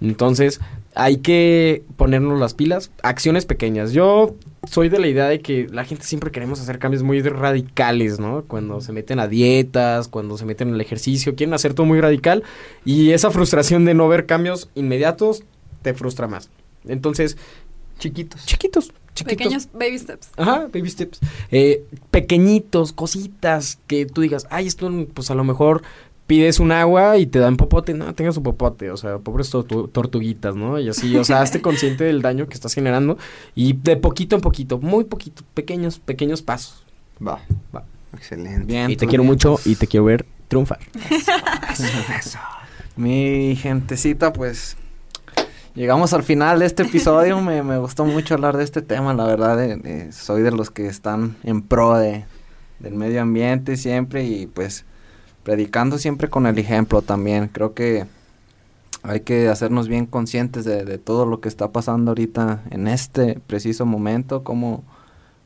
Entonces, hay que ponernos las pilas. Acciones pequeñas. Yo soy de la idea de que la gente siempre queremos hacer cambios muy radicales, ¿no? Cuando se meten a dietas, cuando se meten al ejercicio, quieren hacer todo muy radical. Y esa frustración de no ver cambios inmediatos te frustra más. Entonces, chiquitos. Chiquitos Pequeños baby steps. Ajá, baby steps. Eh, pequeñitos, cositas que tú digas, ay, esto, pues a lo mejor pides un agua y te dan popote, no, tengas su popote, o sea, pobres tortuguitas, ¿no? Y así, o sea, hazte consciente del daño que estás generando y de poquito en poquito, muy poquito, pequeños, pequeños pasos. Va, va. Excelente. Bien, y te quiero mucho y te quiero ver triunfar. Mi gentecita, pues Llegamos al final de este episodio. me, gustó mucho hablar de este tema, la verdad. soy de los que están en pro de, del medio ambiente siempre y pues predicando siempre con el ejemplo también. Creo que hay que hacernos bien conscientes de, de todo lo que está pasando ahorita en este preciso momento, cómo,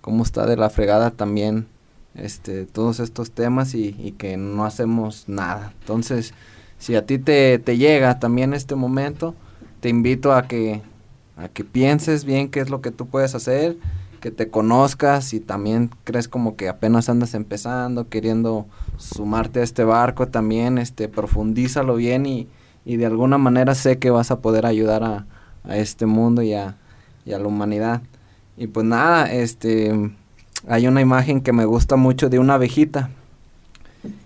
cómo está de la fregada también este, todos estos temas y, que no hacemos nada. Entonces, si a ti te llega también este momento, te invito a que, a que pienses bien qué es lo que tú puedes hacer, que te conozcas y también crees como que apenas andas empezando, queriendo sumarte a este barco también, este, profundízalo bien y, y de alguna manera sé que vas a poder ayudar a, a este mundo y a, y a la humanidad. Y pues nada, este, hay una imagen que me gusta mucho de una abejita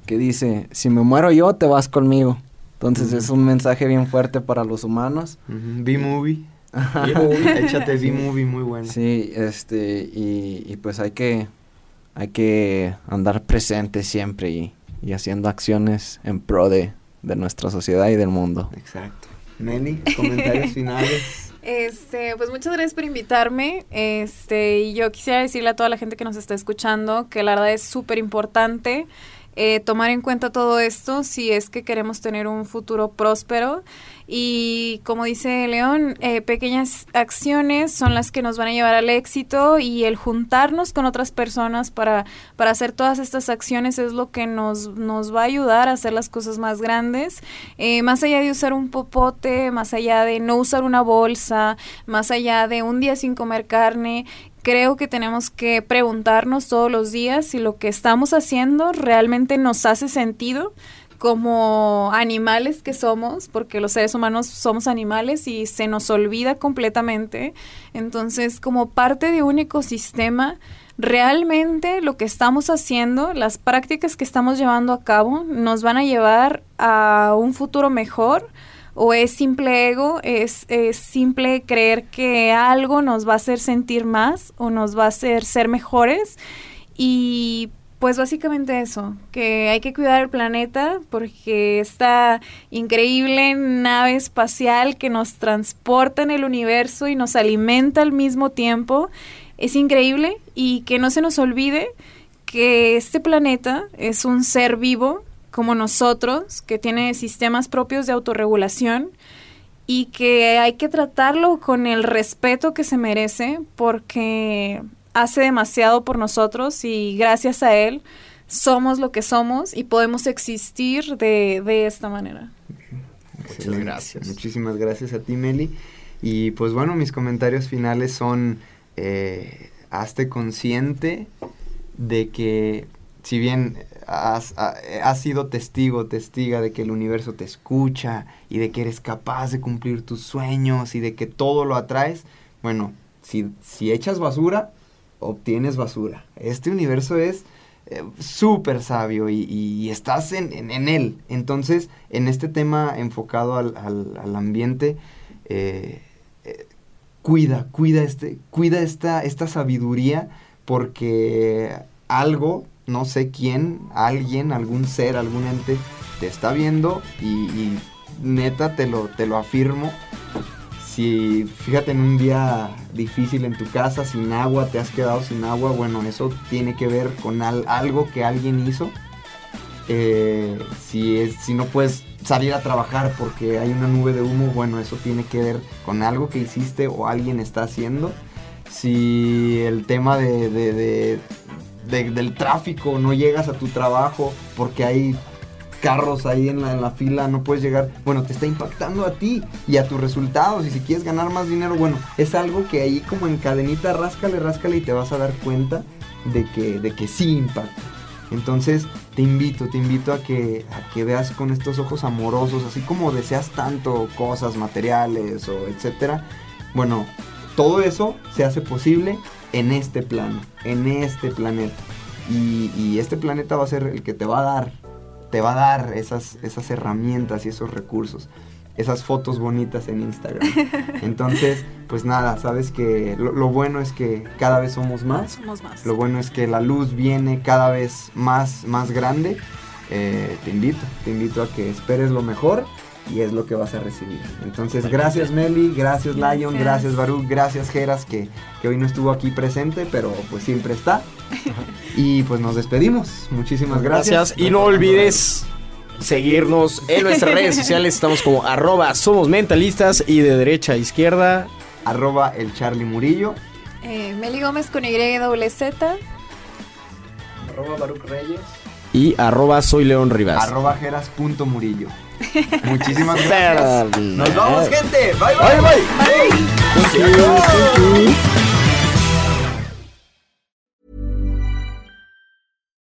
que dice, si me muero yo, te vas conmigo. Entonces es un mensaje bien fuerte para los humanos. B-Movie. Échate B-Movie, muy bueno. Sí, este, y, y pues hay que, hay que andar presentes siempre y, y haciendo acciones en pro de, de nuestra sociedad y del mundo. Exacto. Meli, comentarios finales. Este, pues muchas gracias por invitarme. Este, y yo quisiera decirle a toda la gente que nos está escuchando que la verdad es súper importante eh, tomar en cuenta todo esto si es que queremos tener un futuro próspero. Y como dice León, eh, pequeñas acciones son las que nos van a llevar al éxito y el juntarnos con otras personas para, para hacer todas estas acciones es lo que nos, nos va a ayudar a hacer las cosas más grandes. Eh, más allá de usar un popote, más allá de no usar una bolsa, más allá de un día sin comer carne, creo que tenemos que preguntarnos todos los días si lo que estamos haciendo realmente nos hace sentido como animales que somos, porque los seres humanos somos animales y se nos olvida completamente. Entonces, como parte de un ecosistema, realmente lo que estamos haciendo, las prácticas que estamos llevando a cabo, nos van a llevar a un futuro mejor o es simple ego, es, es simple creer que algo nos va a hacer sentir más o nos va a hacer ser mejores. Y pues básicamente eso, que hay que cuidar el planeta porque esta increíble nave espacial que nos transporta en el universo y nos alimenta al mismo tiempo es increíble y que no se nos olvide que este planeta es un ser vivo como nosotros, que tiene sistemas propios de autorregulación y que hay que tratarlo con el respeto que se merece porque hace demasiado por nosotros y gracias a él somos lo que somos y podemos existir de, de esta manera. Excelente. gracias. Muchísimas gracias a ti, Meli. Y pues bueno, mis comentarios finales son, eh, hazte consciente de que si bien has, ha- has sido testigo, testiga de que el universo te escucha y de que eres capaz de cumplir tus sueños y de que todo lo atraes, bueno, si, si echas basura, obtienes basura. Este universo es eh, súper sabio y, y estás en, en- en él. Entonces, en este tema enfocado al, al- al ambiente, eh, eh, cuida, cuida, este, cuida esta, esta sabiduría porque algo, no sé quién, alguien, algún ser, algún ente, te está viendo y, neta te lo, te lo afirmo. Si fíjate en un día difícil en tu casa, sin agua, te has quedado sin agua, bueno, eso tiene que ver con al- algo que alguien hizo. Eh, si, es, si no puedes salir a trabajar porque hay una nube de humo, bueno, eso tiene que ver con algo que hiciste o alguien está haciendo. Si el tema de- de- del tráfico, no llegas a tu trabajo porque hay carros ahí en la, en la fila, no puedes llegar, bueno, te está impactando a ti y a tus resultados. Y si quieres ganar más dinero, bueno, es algo que ahí como en cadenita, ráscale, ráscale y te vas a dar cuenta de que, de que sí impacta. Entonces te invito, te invito a que, a que veas con estos ojos amorosos, así como deseas tanto cosas materiales o etcétera. Bueno, todo eso se hace posible en este plano, en este planeta. Y, y este planeta va a ser el que te va a dar, te va a dar esas, esas herramientas y esos recursos, esas fotos bonitas en Instagram. Entonces, pues nada, sabes que lo, lo bueno es que cada vez somos más. Somos más. Lo bueno es que la luz viene cada vez más, más grande. Eh, te invito, te invito a que esperes lo mejor y es lo que vas a recibir. Entonces, gracias Meli, gracias Lion, Gracias. gracias Baruch, gracias Geras que, que hoy no estuvo aquí presente, pero pues siempre está. Y pues nos despedimos. Muchísimas gracias. Gracias. Y no olvides seguirnos en nuestras redes sociales. Estamos como arroba somos mentalistas y de derecha a izquierda. Arroba el Charlie Murillo. Eh, Meli Gómez con Y doble Z. Arroba Baruch Reyes. Y arroba soy León Rivas. Arroba jeras.murillo. Muchísimas gracias. Nos vamos, Bye, gente. Bye, bye. bye. Thank you, thank